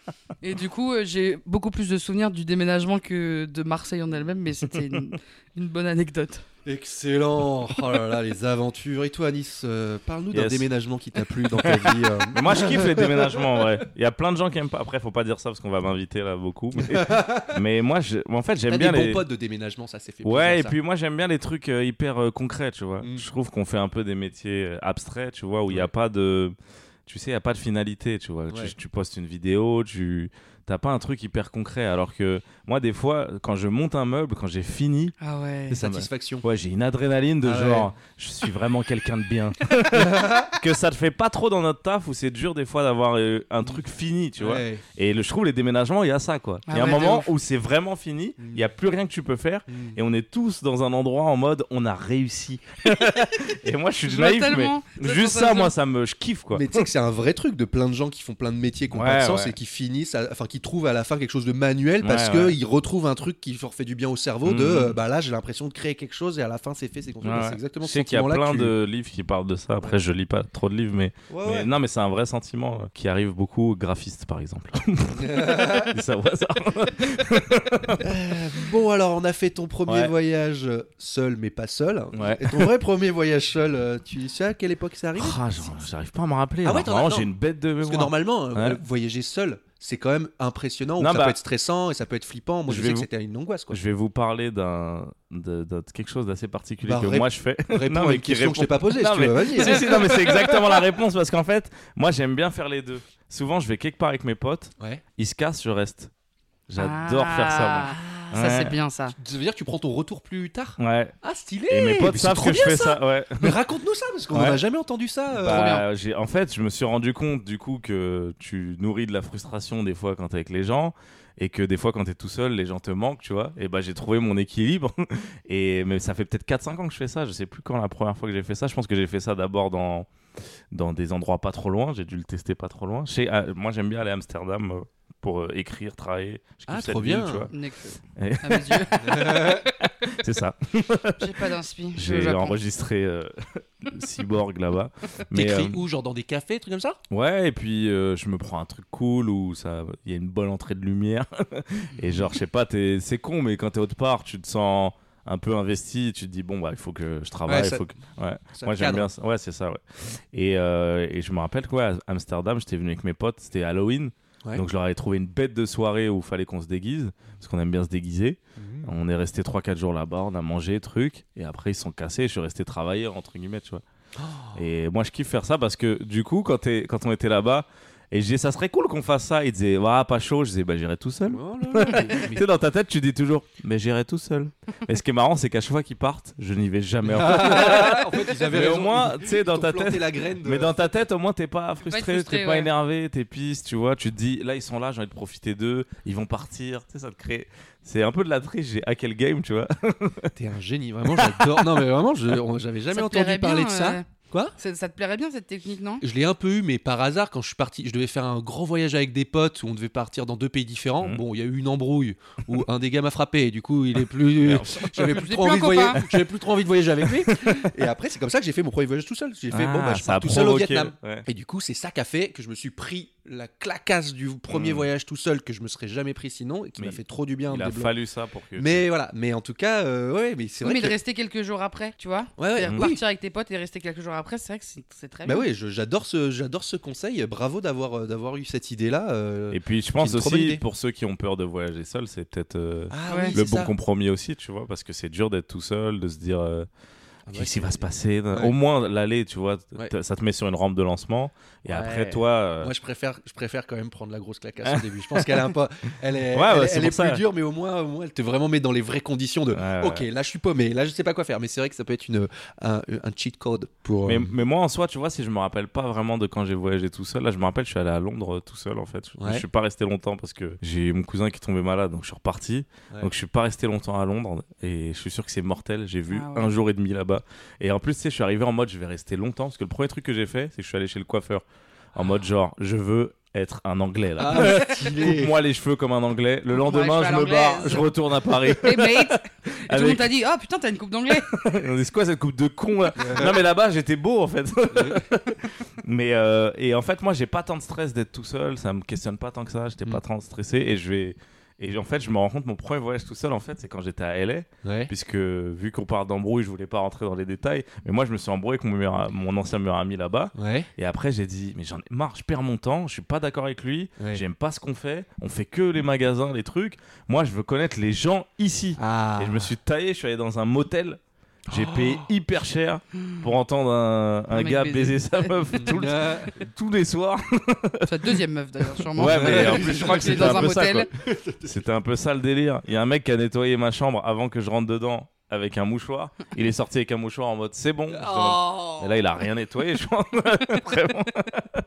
Et du coup, euh, j'ai beaucoup plus de souvenirs du déménagement que de Marseille en elle-même, mais c'était une, une bonne anecdote. Excellent. Oh là là, les aventures. Et toi, Nice, euh, parle-nous d'un déménagement qui t'a plu dans ta vie. euh. Mais moi, je kiffe les déménagements, en vrai. Il y a plein de gens qui aiment pas. Après, faut pas dire ça parce qu'on va m'inviter là beaucoup. Mais, mais moi, je... en fait, T'as j'aime des bien bons les. potes de déménagement, ça c'est fait. Ouais, plaisir, et ça. puis moi j'aime bien les trucs euh, hyper euh, concrets, tu vois. Mm. Je trouve qu'on fait un peu des métiers abstraits, tu vois, où il n'y a Ouais. pas de. Tu sais, il n'y a pas de finalité, tu vois. Tu- postes une vidéo, tu. T'as pas un truc hyper concret. Alors que moi, des fois, quand je monte un meuble, quand j'ai fini, Ah ouais. Satisfactions. ouais, j'ai une adrénaline de Ah genre, je suis vraiment quelqu'un de bien. que ça te fait pas trop dans notre taf où c'est dur des fois d'avoir euh, un truc fini, tu vois. Et le, je trouve les déménagements, il y a ça quoi. Il Ah y a ouais, un moment où c'est vraiment fini, il Mm. y a plus rien que tu peux faire Mm. et on est tous dans un endroit en mode on a réussi. et moi je suis Je naïf mais juste ça moi ça me je kiffe quoi. Mais tu sais que c'est un vrai truc de plein de gens qui font plein de métiers qui ont pas de sens ouais. et qui finissent, enfin qui trouvent à la fin quelque chose de manuel parce Ouais, que ouais. retrouvent un truc qui leur fait du bien au cerveau. De Mhm. euh, bah là j'ai l'impression de créer quelque chose et à la fin c'est fait, c'est construit. Ouais. C'est exactement je ce qu'il y a plein tu- de livres qui parlent de ça. Après, je lis pas trop de livres, mais, non, mais c'est un vrai sentiment euh, qui arrive beaucoup aux graphistes, par exemple. Ça bon alors on a fait ton premier voyage seul mais pas seul. Ouais. Et ton vrai premier voyage seul, euh, tu sais à quelle époque c'est arrivé Ah, J'arrive pas à me rappeler. Ah j'ai une bête de mémoire. Parce que normalement, voyager seul, c'est quand même impressionnant. ou Non, ça bah, peut être stressant et ça peut être flippant. Moi, je, je sais que c'était une angoisse. Quoi. Je vais vous parler d'un de, de quelque chose d'assez particulier Bah, que moi je fais. Réponds Non, à une qui question que je t'ai répond- pas posée. Non, si tu mais- veux, vas-y. si, si, non, mais c'est exactement la réponse parce qu'en fait, moi j'aime bien faire les deux. Souvent, je vais quelque part avec mes potes, Ouais. ils se cassent, je reste. J'adore faire ça. Ah, Ça, Ouais. c'est bien ça. Ça veut dire que tu prends ton retour plus tard. Ouais. Ah, stylé Et mes potes Mais savent que je fais ça. Ouais. Mais raconte-nous ça, parce qu'on Ouais. n'a jamais entendu ça. euh. Bah, j'ai- en fait, je me suis rendu compte du coup que tu nourris de la frustration des fois quand t'es avec les gens et que des fois quand t'es tout seul, les gens te manquent, tu vois. Et bah j'ai trouvé mon équilibre. et mais ça fait peut-être 4-5 ans que je fais ça. Je sais plus quand la première fois que j'ai fait ça. Je pense que j'ai fait ça d'abord dans dans des endroits pas trop loin. J'ai dû le tester pas trop loin. Chez, ah, moi, j'aime bien aller à Amsterdam euh, pour euh, écrire, travailler. Je Ah, trop ville, bien. tu vois. Nec- Et- À mes yeux. C'est ça. J'ai pas d'inspi. J'ai enregistré euh, Cyborg là-bas. T'écris euh, où Genre dans des cafés, trucs comme ça? Ouais, et puis euh, je me prends un truc cool où ça, il y a une bonne entrée de lumière. et genre, je sais pas, t'es- c'est con, mais quand t'es autre part, tu te sens un peu investi. Tu te dis, bon, bah, il faut que je travaille. Ouais, il ça- faut que... ouais. Ça Moi, j'aime cadre. bien ça. Ouais, c'est ça, ouais. Et, euh, et je me rappelle quoi, à Amsterdam, j'étais venu avec mes potes, c'était Halloween. Ouais. Donc, je leur avais trouvé une bête de soirée où il fallait qu'on se déguise, parce qu'on aime bien se déguiser. Mhm. On est resté 3-4 jours là-bas, on a mangé, truc. Et après, ils sont cassés, je suis resté travailler, entre guillemets, tu vois. Oh. Et moi, je kiffe faire ça parce que du coup, quand on était là-bas, et je disais, ça serait cool qu'on fasse ça. Ils disaient, ouais, pas chaud. Je disais, bah, j'irai tout seul. Oh là là, mais- Tu sais, dans ta tête, tu dis toujours, mais j'irai tout seul. Et ce qui est marrant, c'est qu'à chaque fois qu'ils partent, je n'y vais jamais. En fait. en fait, ils avaient Mais au moins, tu sais, dans ta tête- la graine de- Mais dans ta tête, au moins, t'es pas frustré, frustré, t'es pas ouais. énervé, t'es piste, tu vois. Tu te dis, là, ils sont là, j'ai envie de profiter d'eux, ils vont partir. Tu sais, ça te crée. C'est un peu de la triche, j'ai hacké le game, tu vois. T'es un génie, vraiment, j'adore. non, mais vraiment, je- j'avais jamais entendu parler bien, de ça. euh, Quoi? Ça, ça te plairait bien cette technique, non? Je l'ai un peu eu, mais par hasard, quand je suis parti, je devais faire un grand voyage avec des potes où on devait partir dans deux pays différents. Mhm. Bon, il y a eu une embrouille où un des gars m'a frappé, et du coup, il est plus. J'avais plus trop plus envie de voyager. J'avais plus trop envie de voyager avec lui. Et après, c'est comme ça que j'ai fait mon premier voyage tout seul. J'ai fait bon, bah, Ah, je pars tout seul au Vietnam. ouais. Et du coup, c'est ça qui a fait que je me suis pris la clacasse du premier Mhm. voyage tout seul que je me serais jamais pris sinon et qui m'a fait trop du bien. Il a fallu ça pour que. Mais voilà, mais en tout cas, euh, ouais, mais c'est Oui, vrai mais que. de rester quelques jours après, tu vois Ouais, ouais, oui. Partir avec tes potes et rester quelques jours après, c'est vrai que c'est très Bah bien. oui, j'adore ce, j'adore ce conseil. Bravo d'avoir, euh, d'avoir eu cette idée-là. euh. Et puis je pense aussi, pour ceux qui ont peur de voyager seul, c'est peut-être euh, Ah Ouais. le c'est bon ça. compromis aussi, tu vois, parce que c'est dur d'être tout seul, de se dire euh, Ah qu'est-ce qui va se passer? Ouais. Au moins l'aller, tu vois, Ouais. ça te met sur une rampe de lancement. Et Ouais. après, toi. euh, Moi, je préfère, je préfère quand même prendre la grosse clacasse au début. Je pense qu'elle est un peu, elle est, Ouais, elle, ouais, est- c'est elle est plus dure, mais au moins, au moins, elle te vraiment met dans les vraies conditions de. ouais, ouais. Ok, là, je suis paumé. Là, je sais pas quoi faire. Mais c'est vrai que ça peut être une, un, un cheat code pour. Mais, euh, mais moi en soi, tu vois, si je me rappelle pas vraiment de quand j'ai voyagé tout seul, là je me rappelle, je suis allé à Londres euh, tout seul en fait. Je- Ouais. Je suis pas resté longtemps parce que j'ai mon cousin qui est tombé malade, donc je suis reparti. Ouais. Donc je suis pas resté longtemps à Londres et je suis sûr que c'est mortel. J'ai vu Ah ouais. un jour et demi là-bas. Et en plus, tu sais, je suis arrivé en mode je vais rester longtemps parce que le premier truc que j'ai fait, c'est que je suis allé chez le coiffeur en mode genre je veux être un anglais là. Ah, stylé. Coupe-moi les cheveux comme un anglais. Le lendemain, je me barre, je retourne à Paris. Hey mate Et Tout le monde t'a dit Oh putain, t'as une coupe d'anglais On dit, c'est quoi cette coupe de con là Non mais là-bas j'étais beau en fait. mais euh, et en fait moi j'ai pas tant de stress d'être tout seul, ça me questionne pas tant que ça, j'étais Mm. pas tant stressé et je vais Et en fait, je me rends compte, mon premier voyage tout seul, en fait, c'est quand j'étais à LA. Ouais. Puisque, vu qu'on parle d'embrouille, je voulais pas rentrer dans les détails. Mais moi, je me suis embrouillé avec mon, ancien meilleur ami là-bas. Ouais. Et après, j'ai dit, mais j'en ai marre, je perds mon temps, je suis pas d'accord avec lui, Ouais. j'aime pas ce qu'on fait, on fait que les magasins, les trucs. Moi, je veux connaître les gens ici. Ah. Et je me suis taillé, je suis allé dans un motel. J'ai Oh. payé hyper cher pour entendre un, un Un mec gars baiser. baiser sa meuf tout le- tous les soirs. Sa deuxième meuf d'ailleurs, sûrement. Ouais, mais en plus, je crois que C'est c'était dans un un peu ça. motel. quoi. C'était un peu ça le délire. Il y a un mec qui a nettoyé ma chambre avant que je rentre dedans avec un mouchoir. Il est sorti avec un mouchoir en mode c'est bon. Oh. Et là, il a rien nettoyé, je pense.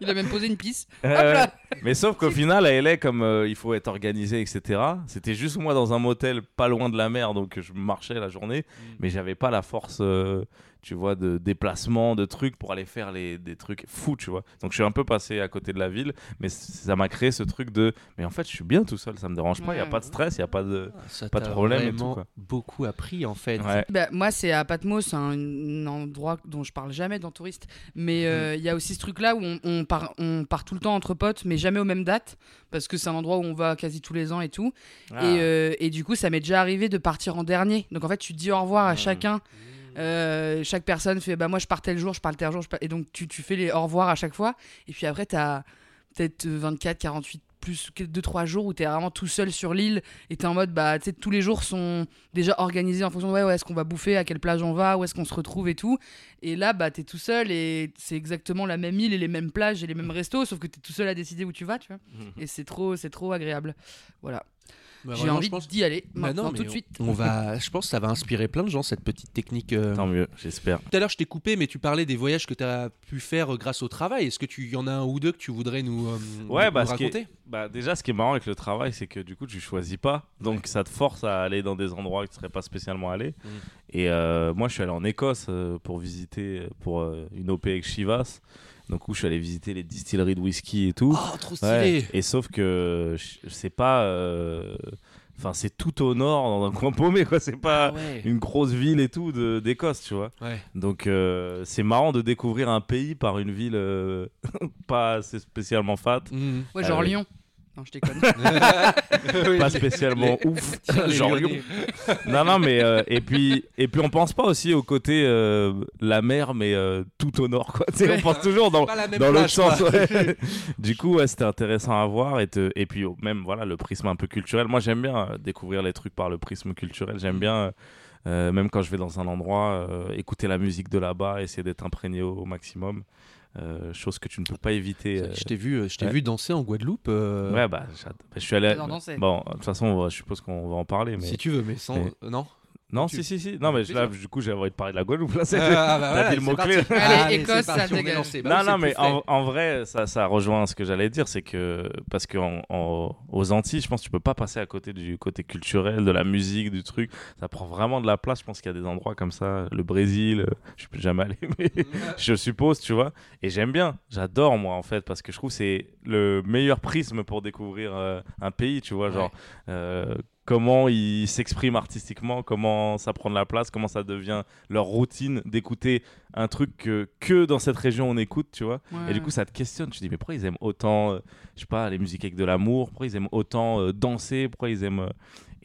Il a même posé une pisse. Mais sauf qu'au final, à LA, comme euh, il faut être organisé, etc., c'était juste moi dans un motel pas loin de la mer, donc je marchais la journée, mais j'avais pas la force, euh, tu vois, de déplacement, de trucs pour aller faire les, des trucs fous, tu vois. Donc je suis un peu passé à côté de la ville, mais ça m'a créé ce truc de, mais en fait, je suis bien tout seul, ça me dérange pas, il y a pas de stress, il y a pas de. ça Pas de t'a problème et tout, vraiment quoi. beaucoup appris en fait. Ouais. Bah, moi, c'est à Patmos, un, un endroit dont je parle jamais dans Touriste. Mais euh, il y a aussi ce truc-là où on, on part, on part tout le temps entre potes, mais jamais aux mêmes dates, parce que c'est un endroit où on va quasi tous les ans et tout. Ah. Et, euh, et du coup, ça m'est déjà arrivé de partir en dernier. Donc en fait, tu dis au revoir à chacun. Euh, chaque personne fait bah moi je pars tel jour, je pars tel jour, je pars- et donc tu, tu fais les au revoir à chaque fois. Et puis après, tu as peut-être 24, 48 plus 2-3 jours où tu es vraiment tout seul sur l'île et tu es en mode bah tu sais tous les jours sont déjà organisés en fonction de ouais, ouais est-ce qu'on va bouffer, à quelle plage on va, où est-ce qu'on se retrouve et tout. Et là bah tu es tout seul et c'est exactement la même île et les mêmes plages et les mêmes restos sauf que tu es tout seul à décider où tu vas, tu vois. Et c'est trop c'est trop agréable. Voilà. Bah, J'ai envie d'y aller Bah maintenant non, tout de suite. On va, je pense que ça va inspirer plein de gens cette petite technique. euh. Tant mieux, j'espère. Tout à l'heure, je t'ai coupé, mais tu parlais des voyages que tu as pu faire euh, grâce au travail. Est-ce que tu y en as un ou deux que tu voudrais nous, euh, Ouais, nous bah, est- raconter? Bah, déjà, ce qui est marrant avec le travail, c'est que du coup, tu choisis pas. Donc, ça te force à aller dans des endroits que tu serais pas spécialement allé. Mm. Et euh, moi, je suis allé en Écosse euh, pour visiter pour euh, une OP avec Chivas. Donc, où je suis allé visiter les distilleries de whisky et tout. Oh, trop Ouais. stylé Et sauf que c'est pas. euh, Enfin, c'est tout au nord, dans un coin paumé, quoi. C'est pas Ah ouais. une grosse ville et tout d'Écosse, tu vois. Ouais. Donc euh, c'est marrant de découvrir un pays par une ville euh, pas assez spécialement fat, Mhm. Ouais, genre. Lyon. Non, je déconne. Pas les- spécialement ouf, genre. Non non mais euh, et puis et puis on pense pas aussi au côté euh, la mer mais euh, tout au nord quoi. On pense toujours dans Pas la même dans l'autre sens. ouais. du coup ouais, c'était intéressant à voir et te- et puis oh, même voilà le prisme un peu culturel. Moi j'aime bien euh, découvrir les trucs par le prisme culturel. J'aime bien euh, euh, même quand je vais dans un endroit, euh, écouter la musique de là-bas, essayer d'être imprégné au, au maximum. Euh, chose que tu ne peux pas éviter. euh, Je t'ai vu, euh, je t'ai ouais. vu danser en Guadeloupe. euh, Ouais, bah, bah, je suis allé. Bon, de toute façon, je suppose qu'on va en parler. Mais... Si tu veux, mais sans. mais- non? Non, tu- si, si, si. Non, mais je- là, du coup, j'ai envie de parler de la Guadeloupe. Là, c'est- Ah, bah voilà, le mot-clé. Allez, Allez, Écosse, ça dégage. Bah non, non, mais en, en vrai, ça, ça rejoint ce que j'allais dire, c'est que parce qu'aux aux Antilles, je pense que tu peux pas passer à côté du côté culturel, de la musique, du truc. Ça prend vraiment de la place. Je pense qu'il y a des endroits comme ça, le Brésil, euh, je suis jamais allé, mais je suppose, tu vois. Et j'aime bien, j'adore moi en fait, parce que je trouve que c'est le meilleur prisme pour découvrir euh, un pays, tu vois, genre euh, comment ils s'expriment artistiquement, comment ça prend de la place, comment ça devient leur routine d'écouter un truc que, que dans cette région on écoute, tu vois. Et du coup, ça te questionne. Tu te dis, mais pourquoi ils aiment autant, euh, je sais pas, les musiques avec de l'amour? Pourquoi ils aiment autant euh, danser? Pourquoi ils aiment.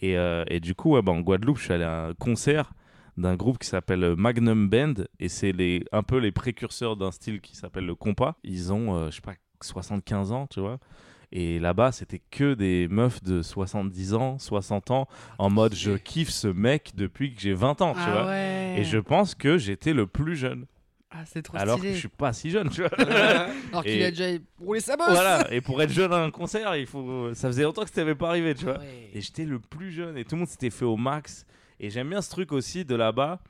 euh, Et, et du coup, ouais, bah, en Guadeloupe, je suis allé à un concert d'un groupe qui s'appelle Magnum Band. Et c'est les, un peu les précurseurs d'un style qui s'appelle le compas. Ils ont, euh, je sais pas, 75 ans, tu vois. Et là-bas, c'était que des meufs de 70 ans, 60 ans, en mode je kiffe ce mec depuis que j'ai 20 ans, tu ah vois. ouais. Et je pense que j'étais le plus jeune, Ah, c'est trop alors stylé. que je suis pas si jeune, tu vois. Alors qu'il a déjà roulé sa bosse. Voilà, et pour être jeune à un concert, il faut... ça faisait longtemps que ça n'avait pas arrivé, tu vois. Ouais. Et j'étais le plus jeune, et tout le monde s'était fait au max. Et j'aime bien ce truc aussi de là-bas.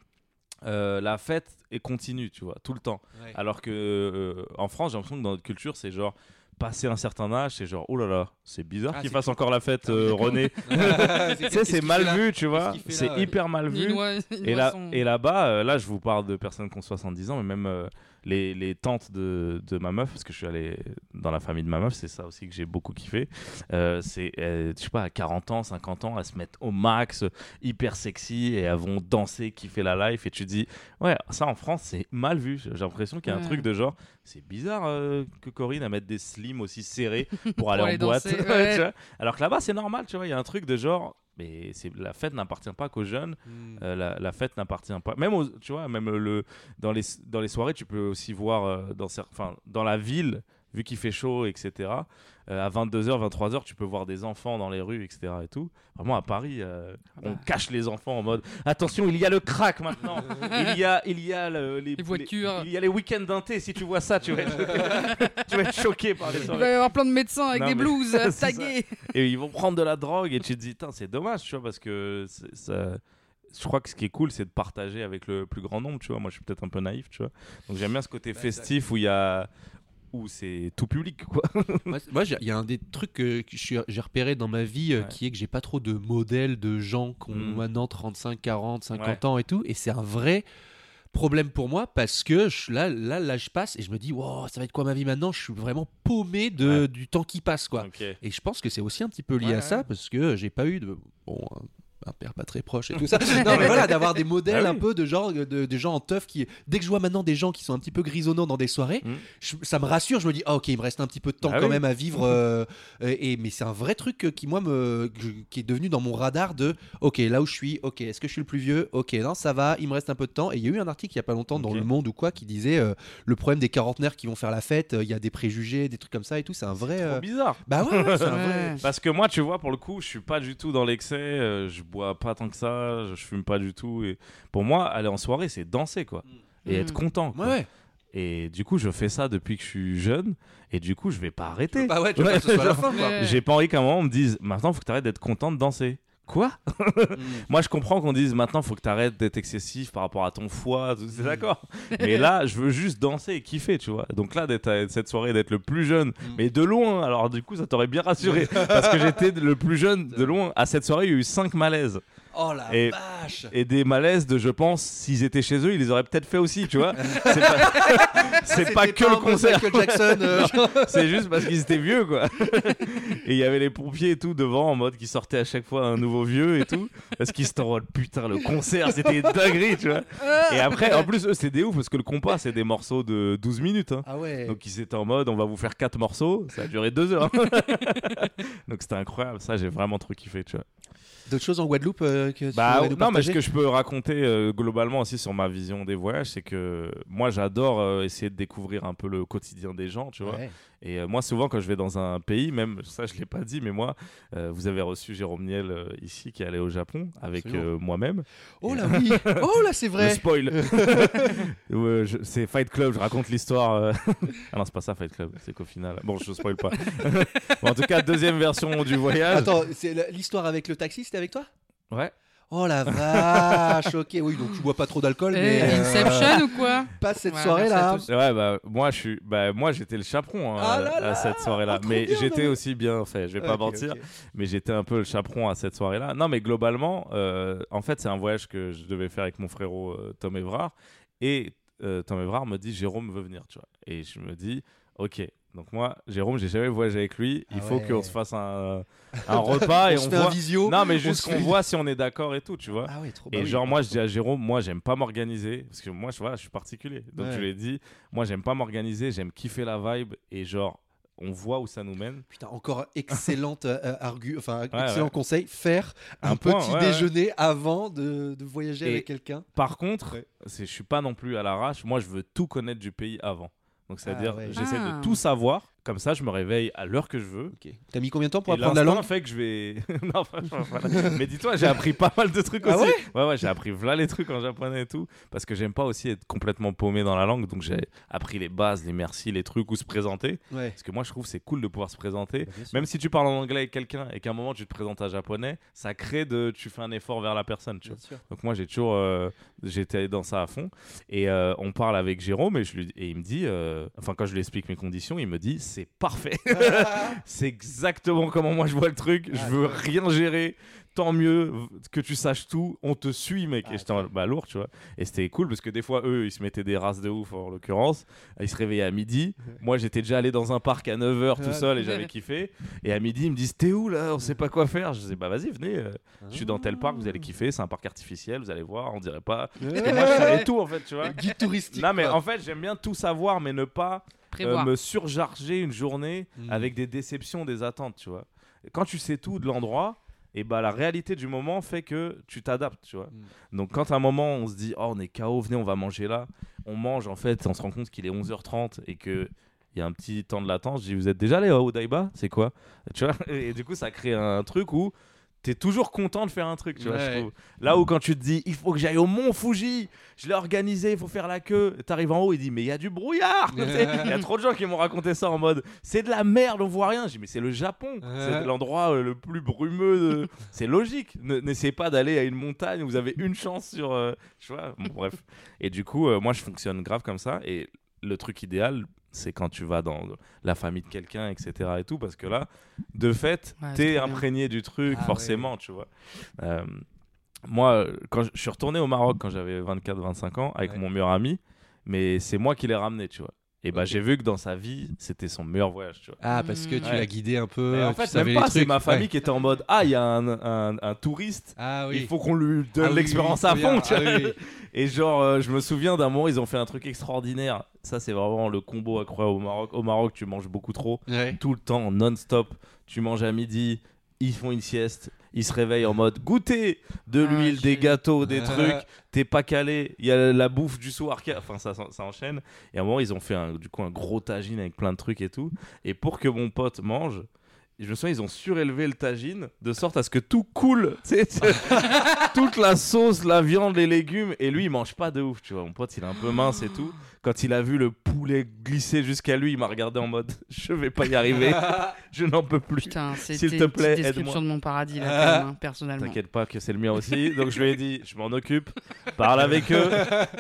euh, la fête est continue, tu vois, tout le temps. Ouais. Alors que euh, en France, j'ai l'impression que dans notre culture, c'est genre passer un certain âge, c'est genre oh là là, c'est bizarre Ah, qu'il fasse cool. encore la fête, Ah euh. René. tu sais, c'est mal là vu, tu vois. là, C'est hyper mal vu. Et là, et là-bas, euh, là, je vous parle de personnes qui ont 70 ans, mais même euh, les, les tantes de, de ma meuf, parce que je suis allé dans la famille de ma meuf, c'est ça aussi que j'ai beaucoup kiffé. Euh, c'est, euh, je sais pas, à 40 ans, 50 ans, elles se mettent au max, hyper sexy, et elles vont danser, kiffer la life. Et tu te dis, ouais, ça en France, c'est mal vu. J'ai l'impression qu'il y a un truc de genre, c'est bizarre euh, que Corinne à mettre des slims aussi serrés pour aller en aller boîte. danser, ouais. vois. Alors que là-bas, c'est normal, tu vois, il y a un truc de genre. Mais c'est la fête n'appartient pas qu'aux jeunes. Hmm. Euh, la, la fête n'appartient pas. Même aux- tu vois, même le dans les dans les soirées, tu peux aussi voir euh, dans enfin, dans la ville, vu qu'il fait chaud, etc. euh, à 22h, 23h, tu peux voir des enfants dans les rues, etc. Et tout. Vraiment à Paris, euh, on cache les enfants en mode attention, il y a le crack maintenant. il y a il y a le- les, Les voitures. il y a les week-ends d'un thé. Si tu vois ça, tu vas être, tu vas être choqué par les Il soirées va y avoir plein de médecins avec Non, des ça. tagués. et ils vont prendre de la drogue et tu te dis c'est dommage tu vois parce que ça je crois que ce qui est cool c'est de partager avec le plus grand nombre tu vois moi je suis peut-être un peu naïf tu vois donc j'aime bien ce côté festif où il y a où c'est tout public quoi Moi, il y a un des trucs que, j'ai repéré dans ma vie euh, Ouais. qui est que j'ai pas trop de modèles de gens qui ont Mm. maintenant 35, 40, 50 Ouais. ans et tout. Et c'est un vrai problème pour moi parce que je, là, là, là, je passe et je me dis, wow, ça va être quoi ma vie maintenant? Je suis vraiment paumé de, Ouais. du temps qui passe, quoi. Et je pense que c'est aussi un petit peu lié Ouais, à ça parce que j'ai pas eu de. Bon, un- père pas très proche et tout ça. non mais voilà, d'avoir des modèles Ah oui. un peu de genre de, de gens en teuf qui dès que je vois maintenant des gens qui sont un petit peu grisonnants dans des soirées, Mm. je- ça me rassure, je me dis ah, OK, il me reste un petit peu de temps Ah quand oui. même à vivre euh, et mais c'est un vrai truc euh, qui moi me qui est devenu dans mon radar de OK, là où je suis, OK, est-ce que je suis le plus vieux OK, non, ça va, il me reste un peu de temps et il y a eu un article il y a pas longtemps dans le monde ou quoi qui disait euh, le problème des quarantenaires qui vont faire la fête, euh, il y a des préjugés, des trucs comme ça et tout, c'est un vrai Trop euh, bizarre Bah ouais, ouais, c'est un vrai parce que moi tu vois pour le coup je suis pas du tout dans l'excès euh, je bois pas tant que ça je fume pas du tout et pour moi aller en soirée c'est danser quoi et Mm. être content quoi. Ouais ouais. et du coup je fais ça depuis que je suis jeune et du coup je vais pas arrêter Bah ouais, tu veux Ouais, pas que ce soit la genre, fin quoi. Ouais. J'ai pas envie qu'à un moment on me dise maintenant faut que t'arrêtes d'être content de danser. Quoi Moi je comprends qu'on dise maintenant faut que t'arrêtes d'être excessif par rapport à ton foie, c'est d'accord. Mais là je veux juste danser et kiffer, tu vois. Donc là d'être à cette soirée d'être le plus jeune, mais de loin. Alors du coup ça t'aurait bien rassuré parce que j'étais le plus jeune de loin. À cette soirée il y a eu 5 malaises Oh la Et- vache et des malaises de je pense s'ils étaient chez eux ils les auraient peut-être fait aussi, tu vois. C'est pas, c'est pas C'était que le concert. Michael Jackson. euh. C'est juste parce qu'ils étaient vieux, quoi. et il y avait les pompiers et tout devant, en mode qui sortaient à chaque fois un nouveau vieux et tout. Parce qu'ils se en mode, putain, le concert, c'était dinguerie, tu vois. Et après, en plus, eux, c'est des ouf parce que le compas, c'est des morceaux de 12 minutes. hein. Ah ouais. Donc ils étaient en mode, on va vous faire 4 morceaux. Ça a duré 2 heures. Donc c'était incroyable. Ça, j'ai vraiment trop kiffé, tu vois. D'autres choses en Guadeloupe euh, que tu Bah, nous non, mais ce que je peux raconter euh, globalement aussi sur ma vision des voyages, c'est que moi j'adore euh, essayer de découvrir un peu le quotidien des gens, tu vois. Ouais. Et euh, moi, souvent, quand je vais dans un pays, même ça, je l'ai pas dit, mais moi, euh, vous avez reçu Jérôme Niel euh, ici, qui est allé au Japon avec moi-même. Oh là oui Oh là c'est Le vrai spoil. C'est Fight Club. Je raconte l'histoire. ah non, c'est pas ça Fight Club. C'est qu'au final. Bon, je spoil pas. En tout cas, deuxième version du voyage. Attends, l'histoire avec le taxi, c'était avec toi? Ouais. Oh la vache Ok, oui, donc tu bois pas trop d'alcool, Eh, mais... euh, Inception ou quoi Pas cette Ouais, soirée-là Ouais, bah moi, je suis. Bah moi, j'étais le chaperon hein, Ah là à cette soirée-là. Oh, trop mais j'étais mais- aussi bien fait. Je vais pas mentir. mais j'étais un peu le chaperon à cette soirée-là. Non, mais globalement, euh, en fait, c'est un voyage que je devais faire avec mon frérot euh, Tom Evrard. Et euh, Tom Evrard me dit Jérôme veut venir, tu vois. Et je me dis, ok. Donc moi, Jérôme, j'ai jamais voyagé avec lui. Il Ah faut ouais. qu'on se fasse un, un repas on et se on fait un voit. visio Non, mais juste qu'on fait- voit si on est d'accord et tout, tu vois. Ah ouais, trop bah Et oui. genre moi je dis à Jérôme, moi j'aime pas m'organiser parce que moi je, voilà, je suis particulier. Donc Ouais. je lui ai dit, moi j'aime pas m'organiser, j'aime kiffer la vibe et genre on voit où ça nous mène. Putain, encore excellente euh, argu... enfin, Ouais, excellent ouais. conseil, faire un, Un point, petit ouais, ouais. déjeuner avant de, de voyager Et- avec quelqu'un. Par contre, Ouais. c'est je suis pas non plus à l'arrache. Moi, je veux tout connaître du pays avant. Donc, c'est-à-dire, Ah ouais. j'essaie Ah. de tout savoir. Comme ça, je me réveille à l'heure que je veux. Ok. T'as mis combien de temps pour et apprendre la langue fait que je vais. non, franchement, voilà. Mais dis-toi, j'ai appris pas mal de trucs Ah aussi. ouais ouais, ouais, j'ai appris voilà les trucs en japonais et tout. Parce que j'aime pas aussi être complètement paumé dans la langue. Donc, j'ai appris les bases, les merci, les trucs, où se présenter. Ouais. Parce que moi, je trouve c'est cool de pouvoir se présenter. Bah. Même si tu parles en anglais avec quelqu'un et qu'à un moment tu te présentes en japonais, ça crée de. Tu fais un effort vers la personne, tu vois. Donc moi j'ai toujours euh, j'étais dans ça à fond et euh, on parle avec Jérôme et je lui et il me dit euh, enfin quand je lui explique mes conditions il me dit c'est parfait. c'est exactement comment moi je vois le truc. Je veux rien gérer. Tant mieux que tu saches tout. On te suit, mec. et j'étais en bah lourd, tu vois. Et c'était cool parce que des fois, eux, ils se mettaient des races de ouf en l'occurrence. Ils se réveillaient à midi. Moi, j'étais déjà allé dans un parc à 9h tout seul et j'avais kiffé. Et à midi, ils me disent, t'es où là? On sait pas quoi faire. Je disais, bah vas-y, venez. euh, Je suis dans tel parc, vous allez kiffer. C'est un parc artificiel, vous allez voir. On dirait pas. Et moi, je savais tout en fait, tu vois. Guide touristique. Non, mais en fait, j'aime bien tout savoir, mais ne pas euh, me surcharger une journée Mm. avec des déceptions, des attentes, tu vois. Quand tu sais tout de l'endroit, et bah la réalité du moment fait que tu t'adaptes, tu vois. Mm. Donc quand à un moment on se dit oh on est KO, venez on va manger là, on mange en fait, on se rend compte qu'il est 11h30 et que il y a un petit temps de latence, je dis vous êtes déjà allé au Daiba C'est quoi? Tu vois? Et du coup ça crée un truc où T'es toujours content de faire un truc, tu vois, je trouve. Là où quand tu te dis, il faut que j'aille au Mont Fuji, je l'ai organisé, il faut faire la queue. T'arrives en haut, il dit, mais il y a du brouillard. Il y a trop de gens qui m'ont raconté ça en mode, c'est de la merde, on voit rien. J'ai dit, mais c'est le Japon, c'est l'endroit euh, le plus brumeux. de- C'est logique. Ne- N'essayez pas d'aller à une montagne, où vous avez une chance sur. euh, tu vois, bon, bref. Et du coup, euh, moi, je fonctionne grave comme ça. Et le truc idéal, c'est quand tu vas dans la famille de quelqu'un, etc. et tout, parce que là, de fait, Ouais, t'es bien. imprégné du truc, Ah forcément, tu vois. Euh, moi, quand je je suis retourné au Maroc quand j'avais 24-25 ans avec Ouais. mon meilleur ami, mais c'est moi qui l'ai ramené, tu vois. Et bah, j'ai vu que dans sa vie, c'était son meilleur voyage, tu vois. Ah, parce que tu Ouais. l'as guidé un peu. Mais en fait, même pas, c'est ma famille Ouais. qui était en mode Ah, il y a un, un- un touriste, Ah oui. il faut qu'on lui donne Ah l'expérience oui, à fond, tu Ah vois. Et genre, euh, je me souviens d'un moment, ils ont fait un truc extraordinaire. Ça, c'est vraiment le combo incroyable au Maroc. Au Maroc, tu manges beaucoup trop, Ouais. tout le temps, non-stop. Tu manges à midi, ils font une sieste, ils se réveillent en mode goûter de Ah, l'huile, des gâteaux, des Ah. trucs. T'es pas calé, il y a la bouffe du soir, qui- enfin ça, ça enchaîne. Et à un moment, ils ont fait un, du coup un gros tagine avec plein de trucs et tout. Et pour que mon pote mange, je me souviens, ils ont surélevé le tagine de sorte à ce que tout coule. Toute la sauce, la viande, les légumes. Et lui, il mange pas de ouf, tu vois. Mon pote, il est un peu mince et tout. Quand il a vu le poulet glisser jusqu'à lui, il m'a regardé en mode Je vais pas y arriver, je n'en peux plus. Putain, S'il te une plaît, petite description aide-moi. de mon paradis, là, même, hein, personnellement. T'inquiète pas que c'est le mien aussi. Donc je lui ai dit, je m'en occupe, parle avec eux,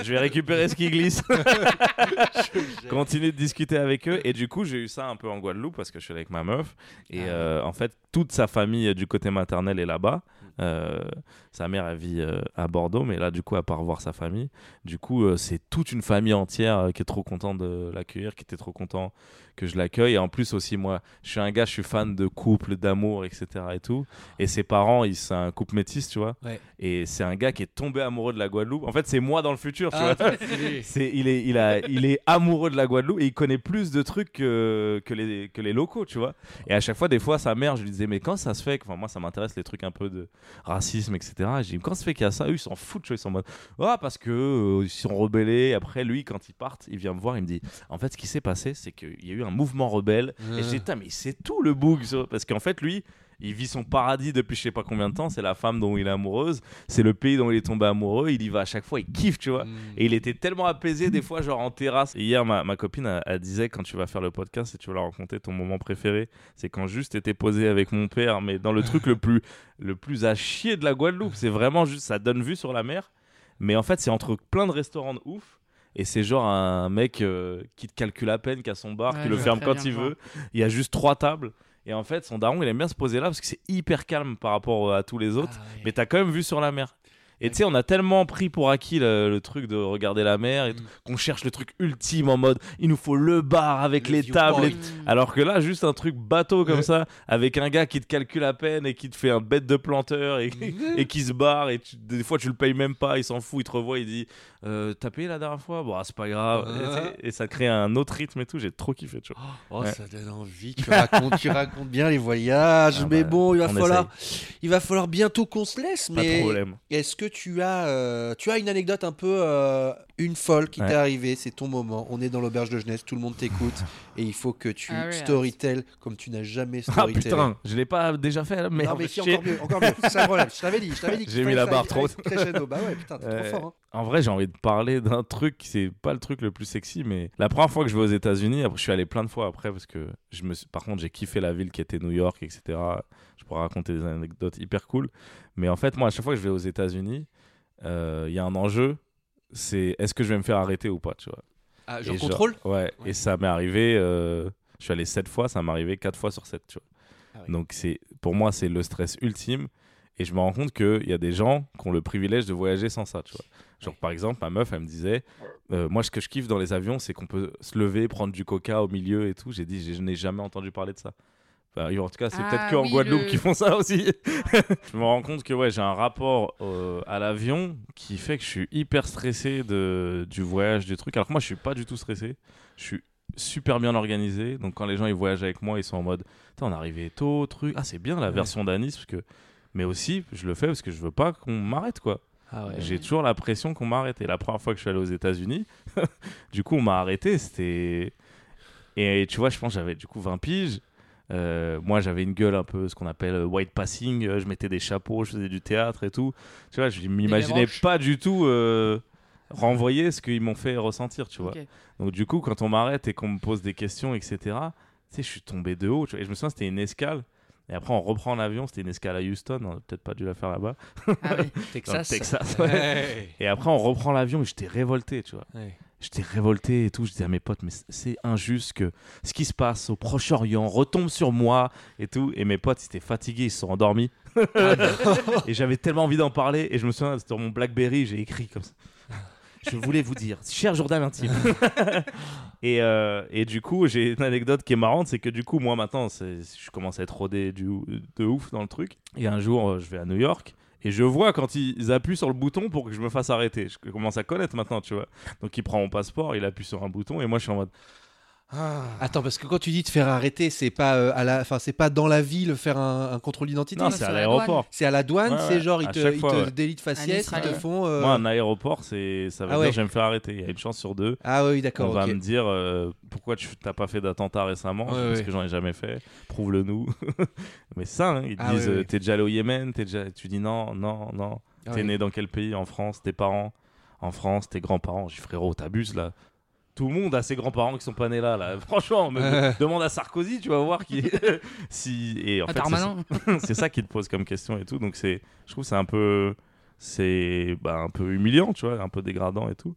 je vais récupérer ce qui glisse. Continue de discuter avec eux. Et du coup, j'ai eu ça un peu en Guadeloupe parce que je suis avec ma meuf. Et Ah. euh, en fait, toute sa famille du côté maternel est là-bas. Euh, sa mère, vit euh, à Bordeaux, mais là, du coup, elle part voir sa famille. Du coup, euh, c'est toute une famille entière qui est trop contente de l'accueillir, qui était trop content que je l'accueille. Et en plus aussi, moi, je suis un gars, je suis fan de couple, d'amour, etc. et tout. Et ses parents, ils c'est un couple métis, tu vois. Ouais. Et c'est un gars qui est tombé amoureux de la Guadeloupe. En fait, c'est moi dans le futur, tu Ah, vois. C'est, il, est, il, a, il est amoureux de la Guadeloupe et il connaît plus de trucs que, que, les, que les locaux, tu vois. Et à chaque fois, des fois, sa mère, je lui disais, mais quand ça se fait, enfin, moi, ça m'intéresse les trucs un peu de racisme, etc. Et je dis, quand ça se fait qu'il y a ça, eux, ils s'en foutent, tu vois, ils sont en mode, ah, parce que euh, ils sont rebellés. Après, lui, quand ils partent, il vient me voir, il me dit, en fait, ce qui s'est passé, c'est qu'il y a eu un mouvement rebelle. Et dis, putain, mais c'est tout le boug, ça. parce qu'en fait, lui, il vit son paradis depuis je sais pas combien de temps. C'est la femme dont il est amoureuse. C'est le pays dont il est tombé amoureux. Il y va à chaque fois. Il kiffe, tu vois. Mm. Et il était tellement apaisé, des fois, genre en terrasse. Et hier, ma, ma copine, elle, elle disait quand tu vas faire le podcast et tu vas leur raconter ton moment préféré, c'est quand juste t'étais posé avec mon père, mais dans le truc le plus, le plus à chier de la Guadeloupe. C'est vraiment juste, ça donne vue sur la mer. Mais en fait, c'est entre plein de restaurants de ouf. Et c'est genre un mec euh, qui te calcule à peine, qui a son bar, Ouais, qui le ferme quand il veut. Il y a juste trois tables. Et en fait, son daron, il aime bien se poser là parce que c'est hyper calme par rapport à tous les autres. Ah ouais. Mais t'as quand même vu sur la mer. Et tu sais, on a tellement pris pour acquis le, le truc de regarder la mer et Mm. tout, qu'on cherche le truc ultime en mode il nous faut le bar avec Le les tables. et- viewpoint. Alors que là, juste un truc bateau comme Ouais. ça, avec un gars qui te calcule à peine et qui te fait un bête de planteur et, et qui se barre. Et tu- des fois, tu le payes même pas, il s'en fout, il te revoit, il dit euh, T'as payé la dernière fois? Bon, ah, c'est pas grave. Et, ça crée un autre rythme et tout. J'ai trop kiffé, tu vois. Oh, Ouais. ça donne envie. Tu racontes, tu racontes bien les voyages, Ah mais bah, bon, il va on falloir, il va falloir bientôt qu'on se laisse. Pas de Mais problème. est-ce que tu as, euh, tu as une anecdote un peu, euh, une folle qui Ouais. t'est arrivée C'est ton moment. On est dans l'auberge de jeunesse, tout le monde t'écoute, et il faut que tu Ah storytell comme tu n'as jamais Ah storytellé. putain, je l'ai pas déjà fait là, mais non mais si encore mieux, encore mieux. C'est un problème. Je t'avais dit, je t'avais dit. J'ai mis la barre trop. Bah ouais, putain, t'es Ouais. trop fort. hein. En vrai, j'ai envie de parler d'un truc, c'est pas le truc le plus sexy, mais la première fois que je vais aux États-Unis, après, je suis allé plein de fois après parce que je me suis... par contre, j'ai kiffé la ville qui était New York, etc. Je pourrais raconter des anecdotes hyper cool. Mais en fait, moi, à chaque fois que je vais aux États-Unis, euh, il y a un enjeu c'est est-ce que je vais me faire arrêter ou pas, tu vois. Ah, Et genre- contrôle? Ouais, Ouais. et ça m'est arrivé euh, Je suis allé 7 fois, ça m'est arrivé 4 fois sur 7, tu vois. Ah. Donc c'est pour moi c'est le stress ultime et je me rends compte qu'il y a des gens qui ont le privilège de voyager sans ça, tu vois. Genre par exemple, ma meuf, elle me disait, euh, moi ce que je kiffe dans les avions, c'est qu'on peut se lever, prendre du coca au milieu et tout. J'ai dit, je n'ai jamais entendu parler de ça. Enfin, en tout cas, c'est Ah, peut-être qu'en oui, Guadeloupe le- qu'ils font ça aussi. je me rends compte que ouais, j'ai un rapport euh, à l'avion qui fait que je suis hyper stressé de, du voyage, du truc. Alors que moi, je suis pas du tout stressé. Je suis super bien organisé. Donc quand les gens ils voyagent avec moi, ils sont en mode, on est arrivé tôt, truc. Ah, c'est bien la version d'Anis parce que. Mais aussi, je le fais parce que je veux pas qu'on m'arrête quoi. Ah ouais. J'ai toujours la pression qu'on m'arrête. Et la première fois que je suis allé aux États-Unis, du coup, on m'a arrêté. C'était. Et tu vois, je pense que j'avais du coup 20 piges. Euh, moi, j'avais une gueule un peu ce qu'on appelle euh, white passing. Euh, Je mettais des chapeaux, je faisais du théâtre et tout. Tu vois, je m'imaginais pas du tout euh, renvoyer ce qu'ils m'ont fait ressentir, tu vois. Donc, du coup, quand on m'arrête et qu'on me pose des questions, etc., tu sais, je suis tombé de haut. tu vois. Et je me souviens, c'était une escale. Et après, on reprend l'avion. C'était une escale à Houston. On a peut-être pas dû la faire là-bas. Ah oui. Texas. Texas, ouais. Et après, on reprend l'avion et j'étais révolté, tu vois. J'étais révolté et tout. Je disais à mes potes, mais c'est injuste que ce qui se passe au Proche-Orient retombe sur moi et tout. Et mes potes, ils étaient fatigués, ils se sont endormis. et j'avais tellement envie d'en parler. Et je me souviens, sur mon Blackberry, j'ai écrit comme ça. Je voulais vous dire, cher Jourdain intime. et, euh, et du coup, j'ai une anecdote qui est marrante, c'est que du coup, moi maintenant, je commence à être rodé du, de ouf dans le truc. Et un jour, euh, je vais à New York. Et je vois quand ils appuient sur le bouton pour que je me fasse arrêter. Je commence à connaître maintenant, tu vois. Donc il prend mon passeport, il appuie sur un bouton et moi je suis en mode. Ah. Attends, parce que quand tu dis te faire arrêter, c'est pas euh, à la, enfin c'est pas dans la ville faire un, un contrôle d'identité. Non, c'est c'est à l'aéroport. C'est à la douane, Ouais, c'est ouais, genre ils à te, chaque ils fois, te ouais. délitent faciès, ils te font. euh, Moi, un aéroport, c'est ça veut Ah dire je vais me faire arrêter. Il y a une chance sur deux. Ah oui, On d'accord. va ok. me dire euh, pourquoi tu t'as pas fait d'attentat récemment? Ouais, parce ouais. que j'en ai jamais fait. Prouve-le nous. Mais ça, hein, ils te Ah disent euh, t'es déjà allé au Yémen, t'es déjà. Tu dis non, non, non. Ah T'es oui. né dans quel pays? En France, tes parents? En France, tes grands-parents. Dis frérot, t'abuses là. Tout le monde a ses grands-parents qui sont pas nés là, là. Franchement, demande à Sarkozy, tu vas voir qui. si et en Ah, fait, c'est ça- c'est ça qu'il te pose comme question et tout. Donc c'est, je trouve que c'est un peu, c'est bah, un peu humiliant, tu vois, un peu dégradant et tout.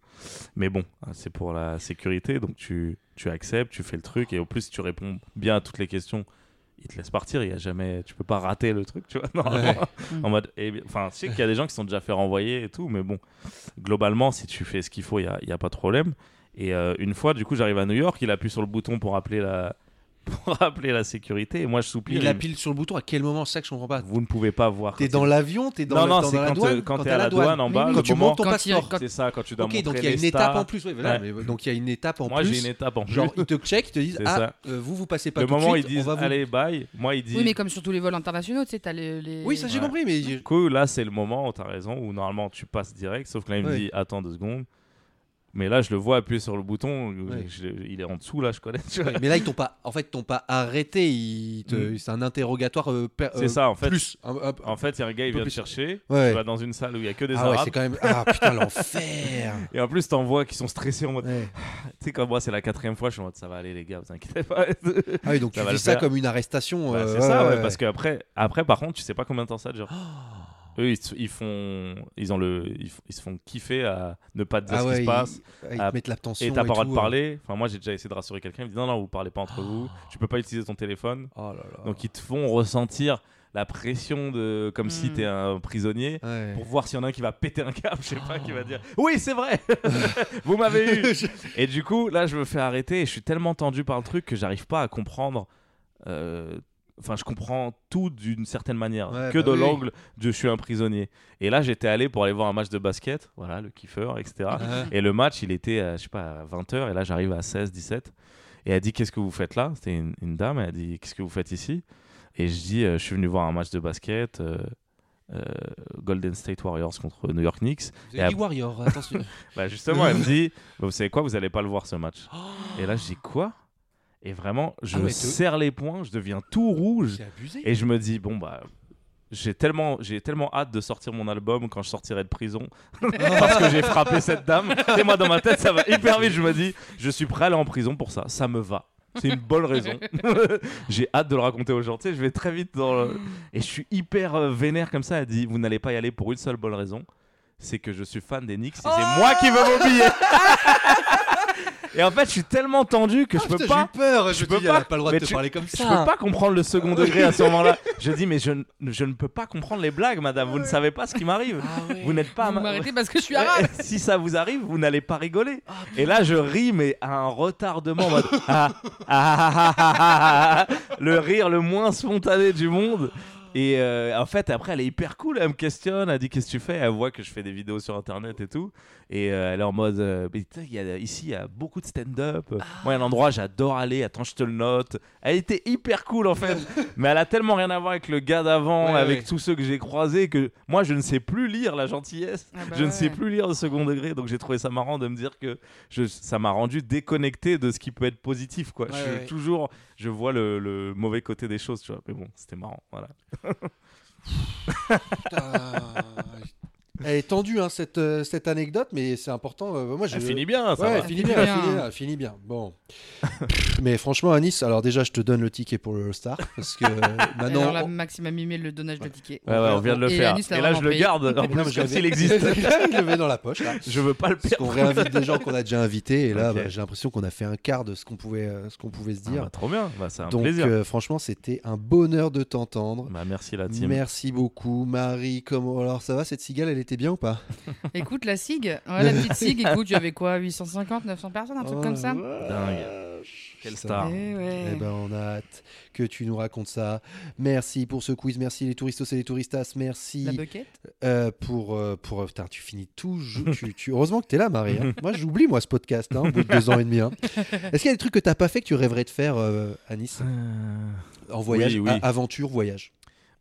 Mais bon, c'est pour la sécurité, donc tu, tu acceptes, tu fais le truc et au plus si tu réponds bien à toutes les questions, il te laisse partir. Il y a jamais, tu peux pas rater le truc, tu vois. normalement. en mode, eh enfin, je sais qu'il y a des gens qui sont déjà fait renvoyer et tout, mais bon, globalement, si tu fais ce qu'il faut, il y a, il y a pas de problème. Et euh, une fois, du coup, j'arrive à New York, il appuie sur le bouton pour appeler la, pour appeler la sécurité. Et moi, je soupire. Il appuie sur le bouton. À quel moment c'est ça que je comprends pas? Vous ne pouvez pas voir. T'es dans l'avion, t'es dans, non, le- non, dans c'est la quand, douane, euh, quand quand t'es à la douane en bas. oui. Quand tu moment- montes ton passeport. quand- C'est ça, quand tu dois Ok, montrer donc il y a une étape en plus. ouais, voilà, Ouais. mais donc il y a une étape en Moi, plus. j'ai une étape en plus. Genre ils te checkent, ils te disent C'est ah ça. euh, vous vous passez pas le tout de moment, suite, ils disent allez, bye. Moi, il dit. Oui, mais comme sur tous les vols internationaux, tu sais, t'as les. les- Oui, ça j'ai compris, mais Du coup, là, c'est le moment où t'as raison, où normalement tu passes direct, sauf que là, il me dit attends deux secondes. Mais là, je le vois appuyer sur le bouton, Ouais. je- il est en dessous, là, je connais. tu vois. Ouais, mais là ils t'ont pas en fait ils t'ont pas arrêté, te- Mm. c'est un interrogatoire euh, per- C'est euh, ça, en fait. plus un- un- En fait, il y a un gars, il vient te chercher. Ouais. Tu vas dans une salle où il y a que des Ah arabes. c'est quand même ah putain l'enfer. et en plus, t'en vois qui sont stressés en mode. Tu sais, comme moi, c'est la quatrième fois, je suis en mode ça va aller, les gars, vous inquiétez pas. Ah oui, donc Ça tu vis ça faire. comme une arrestation. Bah, euh, c'est ça, ouais, ouais. parce qu'après, après, par contre, tu sais pas combien de temps ça dure. Oh. Eux, ils, se- ils font, ils ont le, ils, ils se font kiffer à ne pas te dire Ah ce ouais, qui se ils- passe. ils te Ah, mettent la tension. Et t'as pas le droit de tout, parler. Enfin, moi, j'ai déjà essayé de rassurer quelqu'un. Il me dit non, non, vous parlez pas entre vous. Tu peux pas utiliser ton téléphone. Oh là là. Donc, ils te font ressentir la pression de, comme si Mm. t'es un prisonnier. Ouais. Pour voir s'il y en a un qui va péter un câble, je sais pas, qui va dire Oui, c'est vrai Vous m'avez eu Et du coup, là, je me fais arrêter et je suis tellement tendu par le truc que j'arrive pas à comprendre. euh, Enfin, je comprends tout d'une certaine manière, Ouais, que bah de oui. l'angle de je suis un prisonnier. Et là, j'étais allé pour aller voir un match de basket, voilà, le kiffeur, etc. Ouais. Et le match, il était, à, je sais pas, à 20h, et là, j'arrive à 16, 17. Et elle dit Qu'est-ce que vous faites là? C'était une, une dame, elle dit Qu'est-ce que vous faites ici? Et je dis euh, Je suis venu voir un match de basket, euh, euh, Golden State Warriors contre New York Knicks. Vous avez Et dit Warrior, attention. Bah justement, elle me dit Bah, Vous savez quoi? Vous allez pas le voir ce match. Et là, je dis Quoi? Et vraiment, je Ah ouais, serre les poings, je deviens tout rouge. Abusé. Et je me dis Bon, bah. J'ai tellement, j'ai tellement hâte de sortir mon album quand je sortirai de prison parce que j'ai frappé cette dame. Et moi, dans ma tête, ça va hyper vite. Je me dis, je suis prêt à aller en prison pour ça. Ça me va. C'est une bonne raison. j'ai hâte de le raconter aux gens. Tu sais, je vais très vite dans le... Et je suis hyper euh, vénère comme ça. Elle dit, vous n'allez pas y aller pour une seule bonne raison. C'est que je suis fan des Knicks et c'est moi qui veux mon billet. et en fait, je suis tellement tendu que je peux Putain, pas. J'ai eu peur. je Je peux peux pas- pas. pas le droit mais de te tu- parler comme Je ça. peux pas comprendre le second degré à ce moment-là. Je dis, mais je, ne- je ne peux pas comprendre les blagues, madame. Vous ne savez pas ce qui m'arrive. Vous n'êtes pas. Vous ma- m'arrêtez parce que je suis arabe. si ça vous arrive, vous n'allez pas rigoler. et là, je ris, mais à un retardement. en mode, ah, ah, ah, ah, ah, ah, ah, le rire le moins spontané du monde. Et euh, en fait, après, elle est hyper cool. Elle me questionne. Elle dit Qu'est-ce que tu fais? Elle voit que je fais des vidéos sur internet et tout. Et euh, elle est en mode euh, Mais y a, Ici, il y a beaucoup de stand-up. Moi, il y a un endroit, j'adore aller. Attends, je te le note. Elle était hyper cool en fait. mais elle a tellement rien à voir avec le gars d'avant, Ouais, avec ouais. tous ceux que j'ai croisés, que moi, je ne sais plus lire la gentillesse. Ah bah je ne sais plus lire de second degré, donc j'ai trouvé ça marrant de me dire que je, ça m'a rendu déconnecté de ce qui peut être positif. Quoi. Je suis toujours, je vois le, le mauvais côté des choses, tu vois. Mais bon, c'était marrant, voilà. da Elle est tendue, hein, cette, euh, cette anecdote, mais c'est important. euh, moi, je... Elle finit bien, ça ouais, va. elle finit finit bien, elle bien. finit bien, elle finit bien. Bon. mais franchement, Anis, alors déjà, je te donne le ticket pour le All-Star. Parce que euh, maintenant. alors là, on- Maxime a mimé le donnage de. Ouais, ouais, on vient de le Et faire. Et là, je le garde, en Non, plus, mais comme s'il existe. Il le met dans la poche, là. je veux pas le Parce qu'on perdre. réinvite des gens qu'on a déjà invités. Et là, bah, j'ai l'impression qu'on a fait un quart de ce qu'on pouvait, euh, ce qu'on pouvait se Ah dire. bah, trop bien, bah, c'est un Donc, plaisir. euh, franchement, c'était un bonheur de t'entendre. Bah, merci la team. Merci beaucoup, Marie. Comment alors ça va cette cigale Elle était bien ou pas Écoute, la SIG, ouais, la petite SIG, écoute, il y avait quoi 850, 900 personnes, un truc Oh comme ça Dingue. Quelle star. Eh ouais. Eh ben, on a hâte que tu nous racontes ça. Merci pour ce quiz. Merci les touristos et les touristas. Merci La bucket euh, pour euh, pour. Putain, tu finis tout. tu, tu- Heureusement que t'es là, Marie. hein. Moi, j'oublie moi ce podcast hein, au bout de deux ans et demi. hein. Est-ce qu'il y a des trucs que t'as pas fait que tu rêverais de faire euh, à Nice Euh, en voyage, oui, aventure, voyage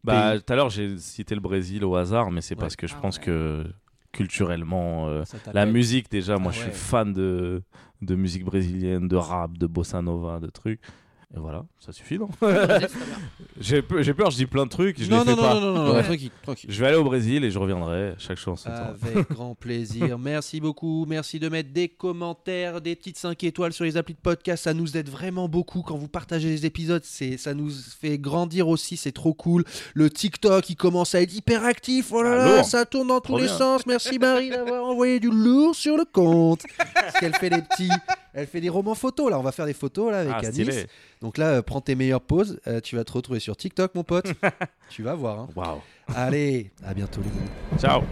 Bah, tout à l'heure, j'ai cité le Brésil au hasard, mais c'est Ouais. parce que je Ah pense ouais. que culturellement, euh, la musique, déjà, moi, Ah je suis fan de, de musique brésilienne, de rap, de bossa nova, de trucs. Et voilà, ça suffit, non J'ai peu- j'ai peur, je dis plein de trucs, je non, les fais non, non, pas. non, non, non, non, Ouais. tranquille, tranquille. Je vais aller au Brésil et je reviendrai chaque temps. Avec grand plaisir. Merci beaucoup. Merci de mettre des commentaires, des petites 5 étoiles sur les applis de podcast. Ça nous aide vraiment beaucoup quand vous partagez les épisodes. C'est, ça nous fait grandir aussi. C'est trop cool. Le TikTok, il commence à être hyper actif. Oh là Ah, là, lourd. ça tourne dans tous Trop les bien. sens. Merci Marie d'avoir envoyé du lourd sur le compte. Parce qu'elle fait des petits. Elle fait des romans photos. Là, on va faire des photos là avec Ah, Anis. Donc là, euh, prends tes meilleures poses. Euh, tu vas te retrouver sur TikTok, mon pote. tu vas voir. hein. Waouh. Allez, à bientôt les gars. Ciao.